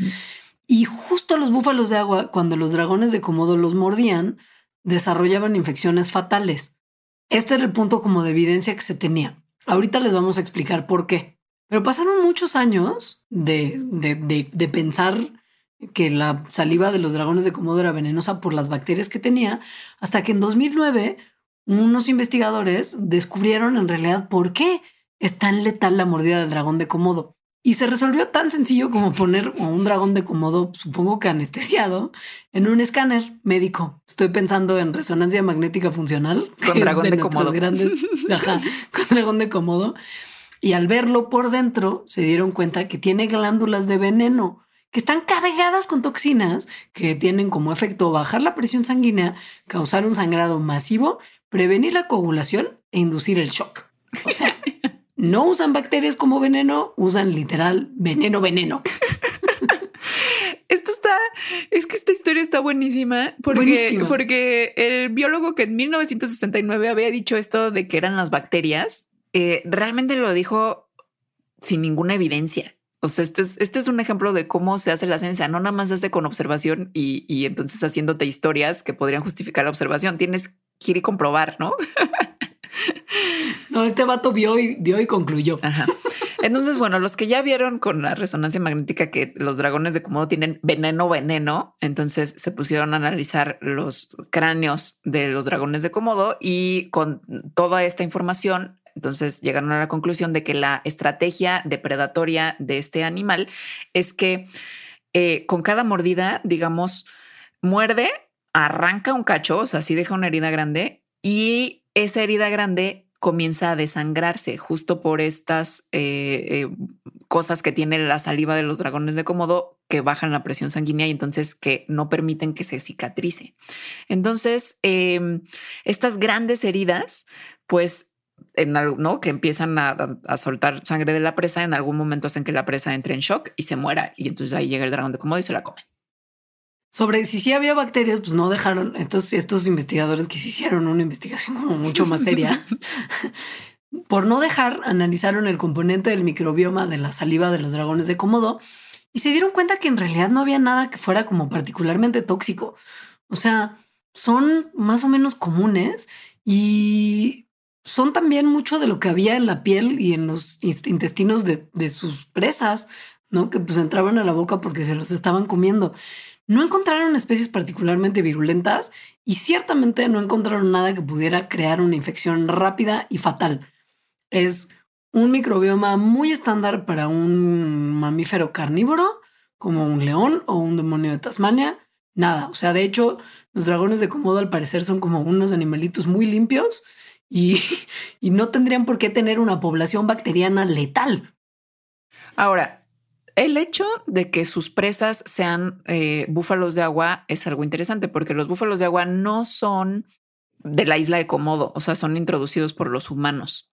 Y justo los búfalos de agua, cuando los dragones de Komodo los mordían, desarrollaban infecciones fatales. Este era el punto como de evidencia que se tenía. Ahorita les vamos a explicar por qué. Pero pasaron muchos años de, de, de, de pensar que la saliva de los dragones de Komodo era venenosa por las bacterias que tenía, hasta que en 2009 unos investigadores descubrieron en realidad por qué es tan letal la mordida del dragón de Komodo. Y se resolvió tan sencillo como poner a un dragón de Komodo, supongo que anestesiado, en un escáner médico. Estoy pensando en resonancia magnética funcional. Con dragón de, Komodo. Grandes, [LAUGHS] ajá, con dragón de Komodo. Y al verlo por dentro, se dieron cuenta que tiene glándulas de veneno que están cargadas con toxinas que tienen como efecto bajar la presión sanguínea, causar un sangrado masivo, prevenir la coagulación e inducir el shock. O sea, [LAUGHS] no usan bacterias como veneno, usan literal veneno, veneno. Esto está, es que esta historia está buenísima porque, porque el biólogo que en 1969 había dicho esto de que eran las bacterias, eh, realmente lo dijo sin ninguna evidencia. O sea, este es, este es un ejemplo de cómo se hace la ciencia. No nada más se hace con observación y, y entonces haciéndote historias que podrían justificar la observación. Tienes que ir y comprobar, ¿no? [LAUGHS] no, este vato vio y, vio y concluyó. Ajá. Entonces, bueno, los que ya vieron con la resonancia magnética que los dragones de Komodo tienen veneno, veneno, entonces se pusieron a analizar los cráneos de los dragones de Komodo y con toda esta información entonces llegaron a la conclusión de que la estrategia depredatoria de este animal es que eh, con cada mordida, digamos, muerde, arranca un cacho, o sea, sí deja una herida grande y esa herida grande comienza a desangrarse justo por estas eh, eh, cosas que tiene la saliva de los dragones de Komodo que bajan la presión sanguínea y entonces que no permiten que se cicatrice. Entonces, em, estas grandes heridas, pues en algo, ¿no? Que empiezan a, soltar sangre de la presa, en algún momento hacen que la presa entre en shock y se muera. Y entonces ahí llega el dragón de Komodo y se la come. Sobre si sí había bacterias, pues no dejaron estos, estos investigadores que se hicieron una investigación como mucho más seria. [LAUGHS] Por no dejar, analizaron el componente del microbioma de la saliva de los dragones de Komodo y se dieron cuenta que en realidad no había nada que fuera como particularmente tóxico. O sea, son más o menos comunes y son también mucho de lo que había en la piel y en los intestinos de, sus presas, ¿no? Que pues entraban a la boca porque se los estaban comiendo. No encontraron especies particularmente virulentas y ciertamente no encontraron nada que pudiera crear una infección rápida y fatal. Es un microbioma muy estándar para un mamífero carnívoro como un león o un demonio de Tasmania. Nada, o sea, de hecho, los dragones de Komodo al parecer son como unos animalitos muy limpios [LAUGHS] y, no tendrían por qué tener una población bacteriana letal. Ahora, el hecho de que sus presas sean eh, búfalos de agua es algo interesante porque los búfalos de agua no son de la isla de Komodo, o sea, son introducidos por los humanos.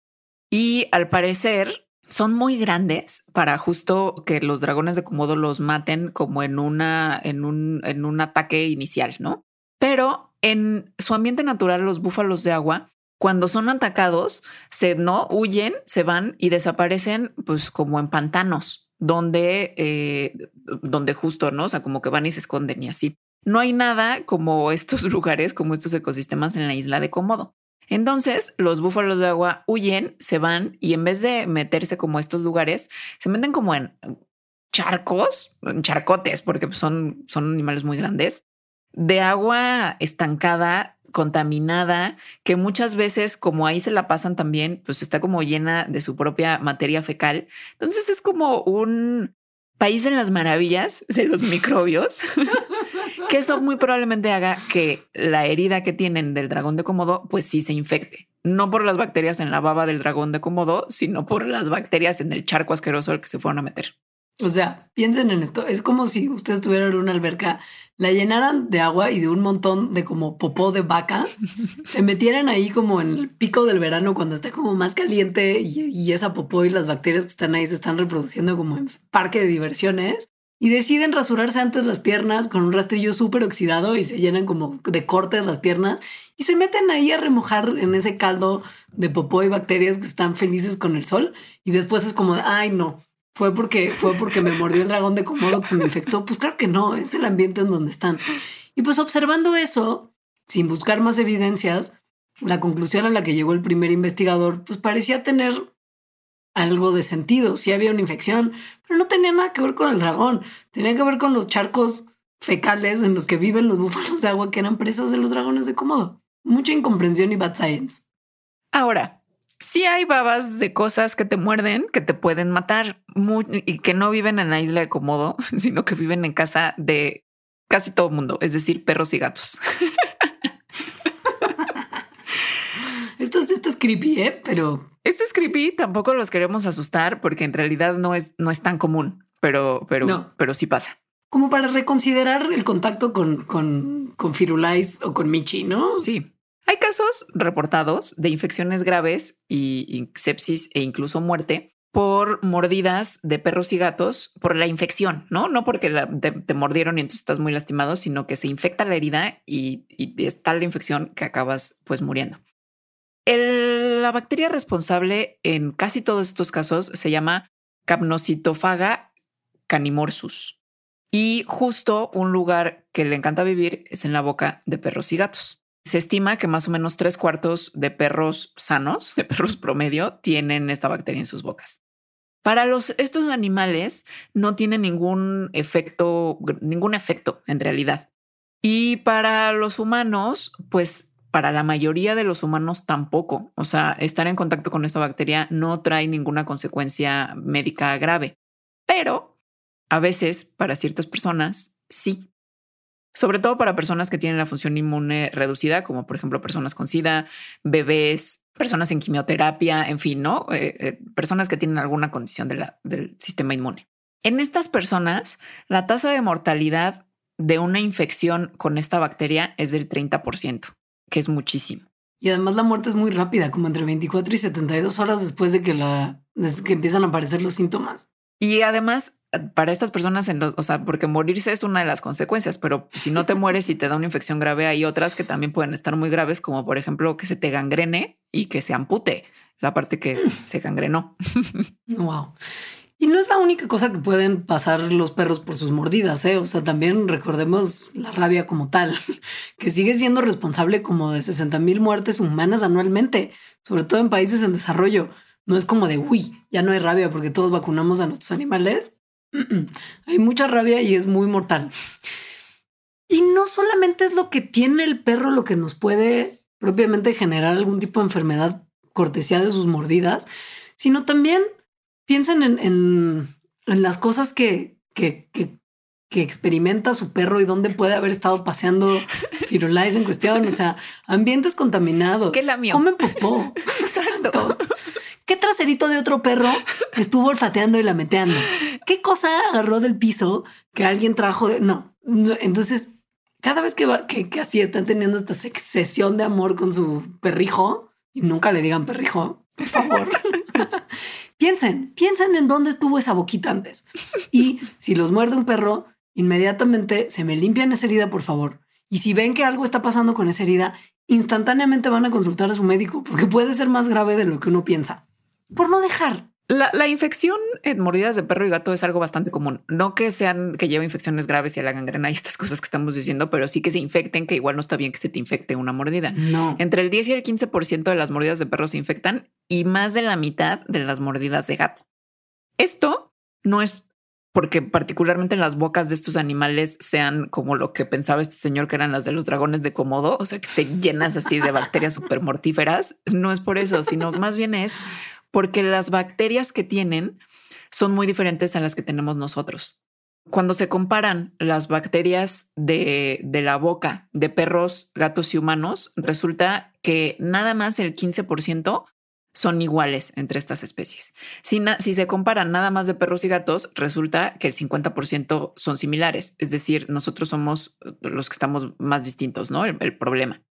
Y al parecer son muy grandes para justo que los dragones de Komodo los maten como en una en un, en un ataque inicial, ¿no? Pero en su ambiente natural los búfalos de agua cuando son atacados, se no huyen, se van y desaparecen, pues como en pantanos, donde, eh, donde justo, no? O sea, como que van y se esconden y así. No hay nada como estos [LAUGHS] lugares, como estos ecosistemas en la isla de Cómodo. Entonces, los búfalos de agua huyen, se van y en vez de meterse como estos lugares, se meten como en charcos, en charcotes, porque son, son animales muy grandes, de agua estancada contaminada, que muchas veces como ahí se la pasan también, pues está como llena de su propia materia fecal. Entonces es como un país en las maravillas de los microbios, [LAUGHS] que eso muy probablemente haga que la herida que tienen del dragón de Komodo, pues sí se infecte. No por las bacterias en la baba del dragón de Komodo, sino por las bacterias en el charco asqueroso al que se fueron a meter. O sea, piensen en esto. Es como si ustedes tuvieran una alberca, la llenaran de agua y de un montón de como popó de vaca, [LAUGHS] se metieran ahí como en el pico del verano cuando está como más caliente y, y esa popó y las bacterias que están ahí se están reproduciendo como en parque de diversiones y deciden rasurarse antes las piernas con un rastrillo súper oxidado y se llenan como de cortes las piernas y se meten ahí a remojar en ese caldo de popó y bacterias que están felices con el sol y después es como, ay no, fue porque fue porque me mordió el dragón de Komodo que se me infectó. Pues claro que no, es el ambiente en donde están. Y pues observando eso, sin buscar más evidencias, la conclusión a la que llegó el primer investigador, pues parecía tener algo de sentido. Sí había una infección, pero no tenía nada que ver con el dragón. Tenía que ver con los charcos fecales en los que viven los búfalos de agua que eran presas de los dragones de Komodo. Mucha incomprensión y bad science. Ahora, sí hay babas de cosas que te muerden, que te pueden matar y que no viven en la isla de Komodo, [LAUGHS] sino que viven en casa de casi todo el mundo, es decir, perros y gatos. [LAUGHS] esto, es, esto es creepy, ¿eh? Pero... Esto es creepy, tampoco los queremos asustar porque en realidad no es, no es tan común, pero, pero, pero sí pasa. Como para reconsiderar el contacto con, con, con Firulais o con Michi, ¿no? Sí. Hay casos reportados de infecciones graves y, sepsis e incluso muerte por mordidas de perros y gatos por la infección, no? No porque te, mordieron y entonces estás muy lastimado, sino que se infecta la herida y, y es tal la infección que acabas pues muriendo. la bacteria responsable en casi todos estos casos se llama Capnocitofaga canimorsus y justo un lugar que le encanta vivir es en la boca de perros y gatos. Se estima que más o menos tres cuartos de perros sanos, de perros promedio, tienen esta bacteria en sus bocas. Para los, estos animales no tiene ningún efecto, ningún efecto en realidad. Y para los humanos, pues para la mayoría de los humanos tampoco. O sea, estar en contacto con esta bacteria no trae ninguna consecuencia médica grave. Pero a veces, para ciertas personas, sí sobre todo para personas que tienen la función inmune reducida, como por ejemplo personas con SIDA, bebés, personas en quimioterapia, en fin, ¿no? Eh, eh, personas que tienen alguna condición del sistema inmune. En estas personas, la tasa de mortalidad de una infección con esta bacteria es del 30%, que es muchísimo. Y además la muerte es muy rápida, como entre 24 y 72 horas después de que, la, que empiezan a aparecer los síntomas. Y además, para estas personas, en los, o sea, porque morirse es una de las consecuencias, pero si no te [LAUGHS] mueres y te da una infección grave, hay otras que también pueden estar muy graves, como por ejemplo que se te gangrene y que se ampute la parte que [LAUGHS] se gangrenó. [LAUGHS] Wow. Y no es la única cosa que pueden pasar los perros por sus mordidas, ¿eh? O sea, también recordemos la rabia como tal, que sigue siendo responsable como de 60 mil muertes humanas anualmente, sobre todo en países en desarrollo. No es como de, uy, ya no hay rabia porque todos vacunamos a nuestros animales. [CLEARS THROAT] Hay mucha rabia y es muy mortal. Y no solamente es lo que tiene el perro lo que nos puede propiamente generar algún tipo de enfermedad cortesía de sus mordidas, sino también piensen en, las cosas que, que, experimenta su perro y dónde puede haber estado paseando [LAUGHS] Firulais en cuestión. O sea, ambientes contaminados. ¿Qué la Comen popó. [LAUGHS] Exacto. ¿Qué traserito de otro perro estuvo olfateando y lameteando? ¿Qué cosa agarró del piso que alguien trajo? De... No. Entonces, cada vez que, va, que, así están teniendo esta sesión de amor con su perrijo, y nunca le digan perrijo, por favor. [LAUGHS] piensen, piensen en dónde estuvo esa boquita antes. Y si los muerde un perro, inmediatamente se me limpian esa herida, por favor. Y si ven que algo está pasando con esa herida, instantáneamente van a consultar a su médico, porque puede ser más grave de lo que uno piensa por no dejar. La, infección en mordidas de perro y gato es algo bastante común. No que sean que lleven infecciones graves y a la gangrena y estas cosas que estamos diciendo, pero sí que se infecten, que igual no está bien que se te infecte una mordida. No. Entre el 10 y el 15% de las mordidas de perro se infectan y más de la mitad de las mordidas de gato. Esto no es porque particularmente las bocas de estos animales sean como lo que pensaba este señor que eran las de los dragones de Komodo, o sea, que estén llenas así de bacterias [LAUGHS] súper mortíferas. No es por eso, sino más bien es porque las bacterias que tienen son muy diferentes a las que tenemos nosotros. Cuando se comparan las bacterias de, la boca de perros, gatos y humanos, resulta que nada más el 15% son iguales entre estas especies. Si, si, se comparan nada más de perros y gatos, resulta que el 50% son similares, es decir, nosotros somos los que estamos más distintos, ¿no? El, problema.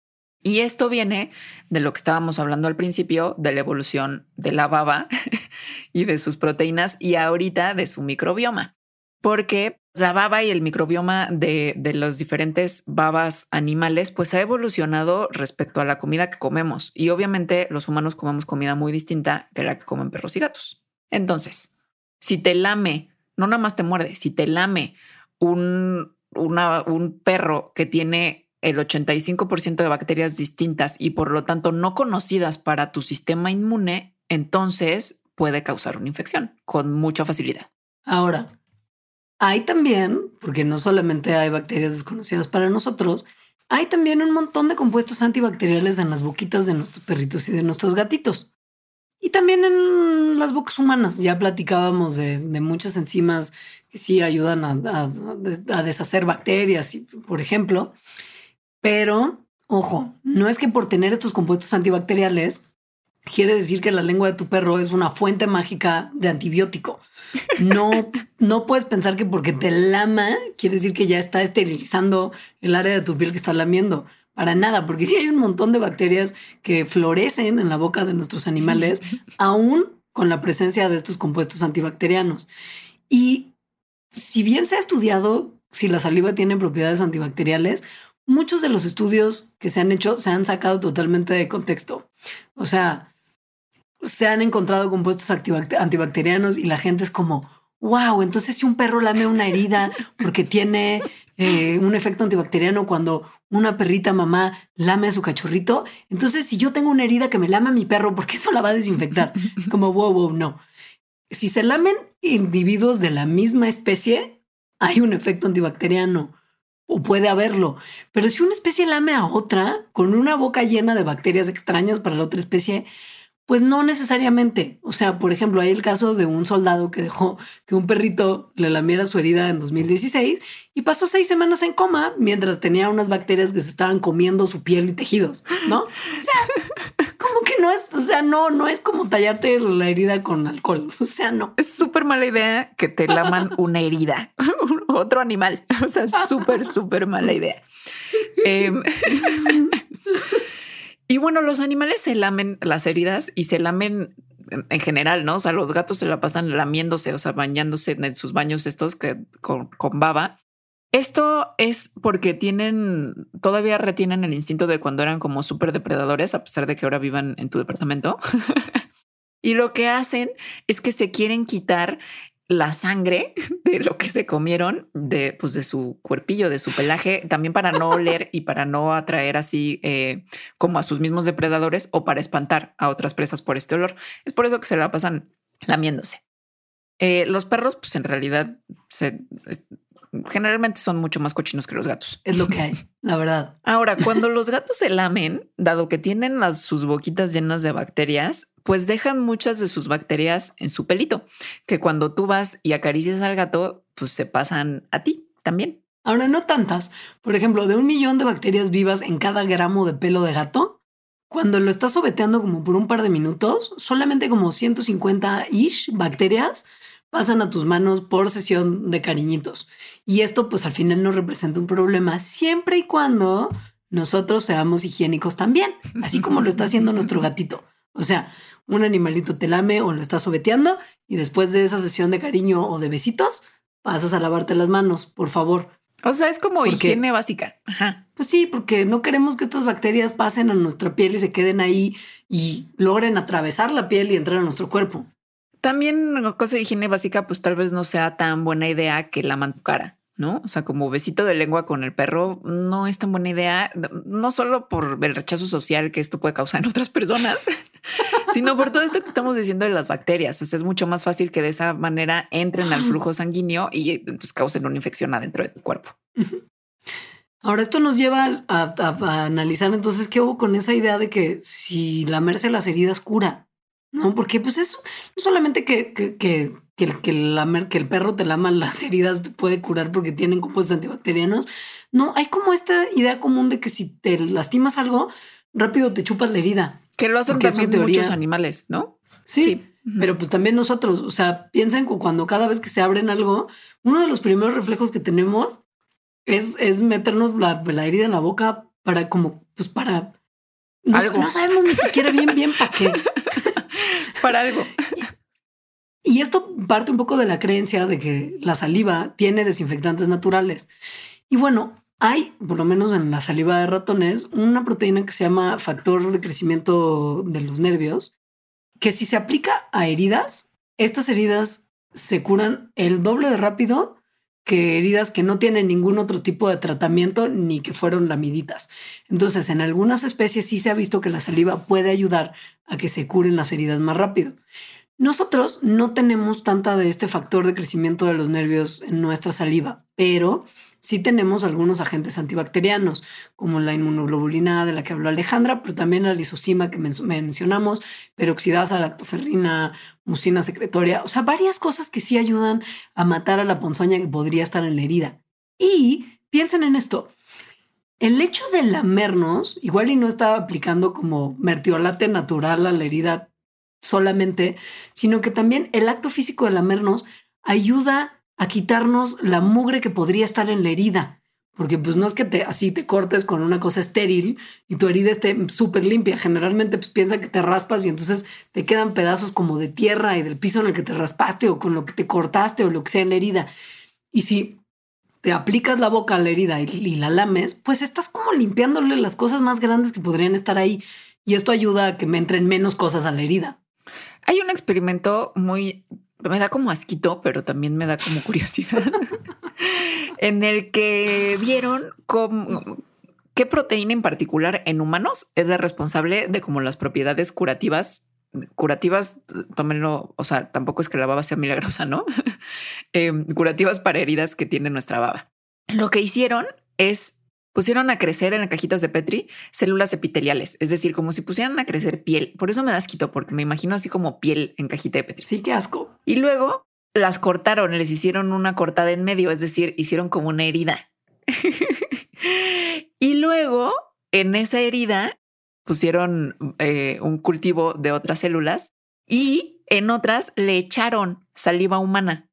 Y esto viene de lo que estábamos hablando al principio, de la evolución de la baba [LAUGHS] y de sus proteínas y ahorita de su microbioma, porque la baba y el microbioma de, de los diferentes babas animales, pues ha evolucionado respecto a la comida que comemos. Y obviamente los humanos comemos comida muy distinta que la que comen perros y gatos. Entonces, si te lame, no nada más te muerde, si te lame un, un perro que tiene el 85% de bacterias distintas y por lo tanto no conocidas para tu sistema inmune, entonces puede causar una infección con mucha facilidad. Ahora, hay también, porque no solamente hay bacterias desconocidas para nosotros, hay también un montón de compuestos antibacteriales en las boquitas de nuestros perritos y de nuestros gatitos. Y también en las bocas humanas. Ya platicábamos de, muchas enzimas que sí ayudan a, deshacer bacterias, por ejemplo. Pero, ojo, no es que por tener estos compuestos antibacteriales quiere decir que la lengua de tu perro es una fuente mágica de antibiótico. No, [LAUGHS] no puedes pensar que porque te lama quiere decir que ya está esterilizando el área de tu piel que está lamiendo. Para nada, porque sí hay un montón de bacterias que florecen en la boca de nuestros animales, [LAUGHS] aún con la presencia de estos compuestos antibacterianos. Y si bien se ha estudiado si la saliva tiene propiedades antibacteriales, muchos de los estudios que se han hecho se han sacado totalmente de contexto. O sea, se han encontrado compuestos antibacterianos y la gente es como, wow, entonces si un perro lame una herida porque tiene eh, un efecto antibacteriano cuando una perrita mamá lame a su cachorrito, entonces si yo tengo una herida que me lame mi perro, porque eso la va a desinfectar? Es como, wow, wow, no. Si se lamen individuos de la misma especie, hay un efecto antibacteriano o puede haberlo. Pero si una especie lame a otra con una boca llena de bacterias extrañas para la otra especie, pues no necesariamente. O sea, por ejemplo, hay el caso de un soldado que dejó que un perrito le lamiera su herida en 2016 y pasó seis semanas en coma mientras tenía unas bacterias que se estaban comiendo su piel y tejidos, ¿no? O sea, como que no es, o sea, no, no es como tallarte la herida con alcohol. O sea, no. Es súper mala idea que te laman [LAUGHS] una herida, [LAUGHS] otro animal. O sea, súper, súper mala idea. Eh, [LAUGHS] y bueno, los animales se lamen las heridas y se lamen en general, ¿no? O sea, los gatos se la pasan lamiéndose, o sea, bañándose en sus baños estos que con, baba. Esto es porque tienen, todavía retienen el instinto de cuando eran como súper depredadores, a pesar de que ahora vivan en tu departamento. [LAUGHS] y lo que hacen es que se quieren quitar la sangre [LAUGHS] de lo que se comieron, de, pues de su cuerpillo, de su pelaje, también para no oler y para no atraer así eh, como a sus mismos depredadores o para espantar a otras presas por este olor. Es por eso que se la pasan lamiéndose. Eh, los perros, pues en realidad se, generalmente son mucho más cochinos que los gatos. Es lo que hay, la verdad. [LAUGHS] Ahora, cuando los gatos se lamen, dado que tienen las, sus boquitas llenas de bacterias, pues dejan muchas de sus bacterias en su pelito, que cuando tú vas y acaricias al gato, pues se pasan a ti también. Ahora, no tantas. Por ejemplo, de un millón de bacterias vivas en cada gramo de pelo de gato, cuando lo estás sobeteando como por un par de minutos, solamente como 150-ish bacterias pasan a tus manos por sesión de cariñitos. Y esto pues al final no representa un problema siempre y cuando nosotros seamos higiénicos también, así como lo está haciendo nuestro gatito. O sea, un animalito te lame o lo está sobeteando y después de esa sesión de cariño o de besitos, pasas a lavarte las manos, por favor. O sea, es como higiene básica. Pues sí, porque no queremos que estas bacterias pasen a nuestra piel y se queden ahí y logren atravesar la piel y entrar a nuestro cuerpo. También cosa de higiene básica, pues tal vez no sea tan buena idea que la tu cara, ¿no? O sea, como besito de lengua con el perro no es tan buena idea, no solo por el rechazo social que esto puede causar en otras personas, [LAUGHS] sino por todo esto que estamos diciendo de las bacterias. O sea, es mucho más fácil que de esa manera entren al flujo sanguíneo y entonces causen una infección adentro de tu cuerpo. Ahora, esto nos lleva a, a, analizar entonces qué hubo con esa idea de que si lamerse las heridas cura. ¿No? Porque pues eso no solamente que, que, que, que, que, el, que el perro te lama las heridas te puede curar porque tienen compuestos antibacterianos. No, hay como esta idea común de que si te lastimas algo, rápido te chupas la herida. Que lo hacen también teoría- muchos animales, ¿no? Sí, pero pues también nosotros, o sea, piensen que cuando cada vez que se abren algo, uno de los primeros reflejos que tenemos es, es meternos la, la herida en la boca para como, pues para... No, Algo. no sabemos ni siquiera bien, bien para qué. [LAUGHS] Para algo. Y esto parte un poco de la creencia de que la saliva tiene desinfectantes naturales. Y bueno, hay, por lo menos en la saliva de ratones, una proteína que se llama factor de crecimiento de los nervios, que si se aplica a heridas, estas heridas se curan el doble de rápido que heridas que no tienen ningún otro tipo de tratamiento ni que fueron lamiditas. Entonces, en algunas especies sí se ha visto que la saliva puede ayudar a que se curen las heridas más rápido. Nosotros no tenemos tanta de este factor de crecimiento de los nervios en nuestra saliva, pero sí tenemos algunos agentes antibacterianos, como la inmunoglobulina de la que habló Alejandra, pero también la lisocima que men- mencionamos, peroxidasa, lactoferrina, mucina secretoria, o sea, varias cosas que sí ayudan a matar a la ponzoña que podría estar en la herida. Y piensen en esto. El hecho de lamernos, igual y no está aplicando como mertiolate natural a la herida solamente, sino que también el acto físico de lamernos ayuda a quitarnos la mugre que podría estar en la herida. Porque pues no es que te así te cortes con una cosa estéril y tu herida esté súper limpia. Generalmente pues piensa que te raspas y entonces te quedan pedazos como de tierra y del piso en el que te raspaste o con lo que te cortaste o lo que sea en la herida. Y si te aplicas la boca a la herida y, y la lames, pues estás como limpiándole las cosas más grandes que podrían estar ahí. Y esto ayuda a que me entren menos cosas a la herida. Hay un experimento muy, me da como asquito, pero también me da como curiosidad, [LAUGHS] en el que vieron cómo, qué proteína en particular en humanos es la responsable de como las propiedades curativas. Curativas, tómenlo, o sea, tampoco es que la baba sea milagrosa, ¿no? [LAUGHS] Em, curativas para heridas que tiene nuestra baba. Lo que hicieron es pusieron a crecer en cajitas de Petri células epiteliales, es decir, como si pusieran a crecer piel. Por eso me da asquito, porque me imagino así como piel en cajita de Petri. Sí, qué asco. Y luego las cortaron, les hicieron una cortada en medio, es decir, hicieron como una herida. [LAUGHS] y luego en esa herida pusieron eh, un cultivo de otras células y en otras le echaron saliva humana.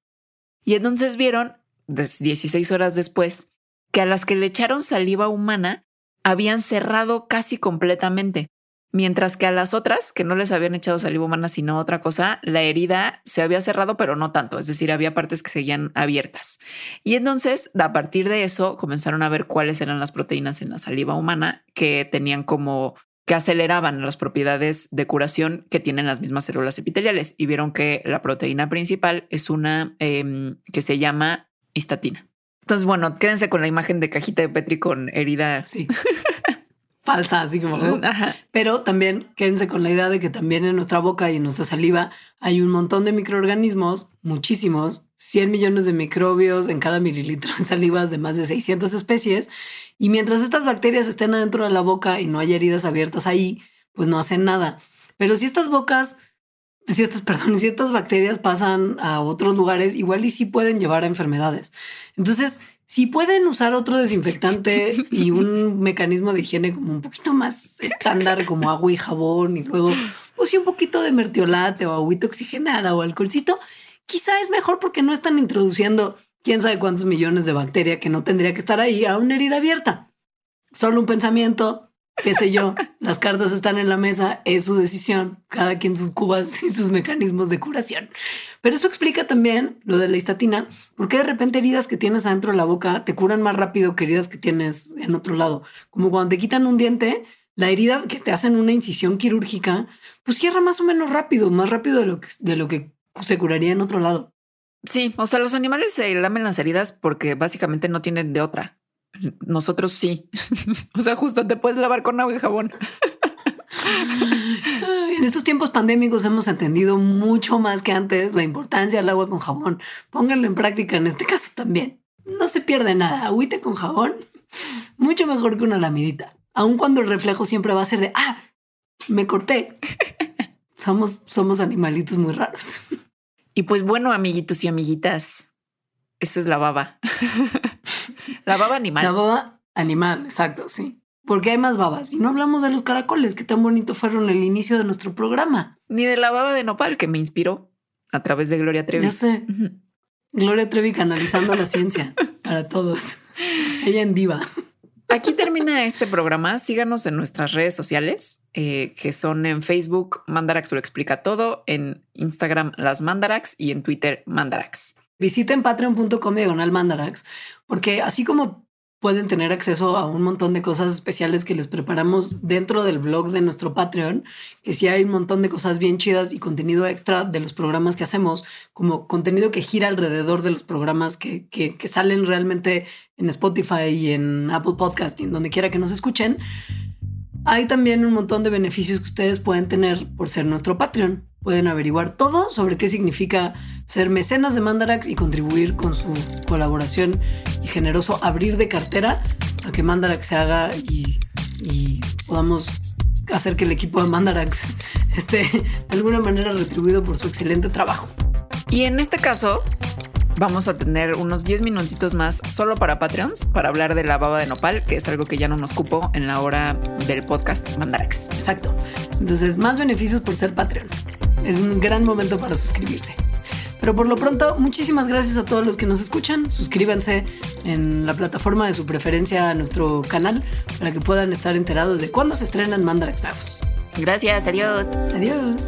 Y entonces vieron, des- 16 horas después, que a las que le echaron saliva humana habían cerrado casi completamente. Mientras que a las otras, que no les habían echado saliva humana sino otra cosa, la herida se había cerrado, pero no tanto. Es decir, había partes que seguían abiertas. Y entonces, a partir de eso, comenzaron a ver cuáles eran las proteínas en la saliva humana que tenían como que aceleraban las propiedades de curación que tienen las mismas células epiteliales y vieron que la proteína principal es una em, que se llama histatina. Entonces, bueno, quédense con la imagen de cajita de Petri con herida. Sí. [LAUGHS] Falsa, así como. Ajá. Pero también quédense con la idea de que también en nuestra boca y en nuestra saliva hay un montón de microorganismos, muchísimos, 100 millones de microbios en cada mililitro de salivas de más de 600 especies. Y mientras estas bacterias estén adentro de la boca y no haya heridas abiertas ahí, pues no hacen nada. Pero si estas bocas, si estas, [LAUGHS] perdón, si estas bacterias pasan a otros lugares, igual y sí pueden llevar a enfermedades. Entonces, si pueden usar otro desinfectante [LAUGHS] y un mecanismo de higiene como un poquito más estándar, como agua y jabón, y luego, pues sí, un poquito de mertiolate o agüita oxigenada o alcoholcito, quizá es mejor porque no están introduciendo quién sabe cuántos millones de bacteria que no tendría que estar ahí a una herida abierta. Solo un pensamiento, qué sé yo, las cartas están en la mesa, es su decisión, cada quien sus cubas y sus mecanismos de curación. Pero eso explica también lo de la histatina, porque de repente heridas que tienes adentro de la boca te curan más rápido que heridas que tienes en otro lado. Como cuando te quitan un diente, la herida que te hacen una incisión quirúrgica, pues cierra más o menos rápido, más rápido de lo que, de lo que se curaría en otro lado. Sí, o sea, los animales se lamen las heridas porque básicamente no tienen de otra. Nosotros sí. [LAUGHS] o sea, justo te puedes lavar con agua y jabón. En estos tiempos pandémicos hemos entendido mucho más que antes la importancia del agua con jabón. Pónganlo en práctica en este caso también. No se pierde nada. Agüite con jabón, mucho mejor que una lamidita. Aun cuando el reflejo siempre va a ser de, ah, me corté. Somos, somos animalitos muy raros. Y pues bueno, amiguitos y amiguitas, eso es la baba. [LAUGHS] la baba animal. La baba animal, exacto, sí. Porque hay más babas. Y no hablamos de los caracoles, que tan bonito fueron el inicio de nuestro programa. Ni de la baba de nopal que me inspiró a través de Gloria Trevi. Ya sé. Gloria Trevi canalizando la ciencia [LAUGHS] para todos. Ella en diva. Aquí termina este programa. Síganos en nuestras redes sociales, eh, que son en Facebook, Mandarax lo explica todo, en Instagram, las Mandarax y en Twitter, Mandarax. Visiten patreon.com diagonal mandarax, porque así como pueden tener acceso a un montón de cosas especiales que les preparamos dentro del blog de nuestro Patreon, que sí hay un montón de cosas bien chidas y contenido extra de los programas que hacemos, como contenido que gira alrededor de los programas que, que, salen realmente en Spotify y en Apple Podcast y en donde quiera que nos escuchen. Hay también un montón de beneficios que ustedes pueden tener por ser nuestro Patreon. Pueden averiguar todo sobre qué significa ser mecenas de Mandarax y contribuir con su colaboración y generoso abrir de cartera a que Mandarax se haga y, y podamos hacer que el equipo de Mandarax [LAUGHS] esté de alguna manera retribuido por su excelente trabajo. Y en este caso, vamos a tener unos 10 minutitos más solo para Patreons para hablar de la baba de nopal, que es algo que ya no nos cupo en la hora del podcast Mandarax. Exacto. Entonces, más beneficios por ser Patreons. Es un gran momento para suscribirse. Pero por lo pronto, muchísimas gracias a todos los que nos escuchan. Suscríbanse en la plataforma de su preferencia a nuestro canal para que puedan estar enterados de cuándo se estrenan Mandarax. Gracias, adiós. Adiós.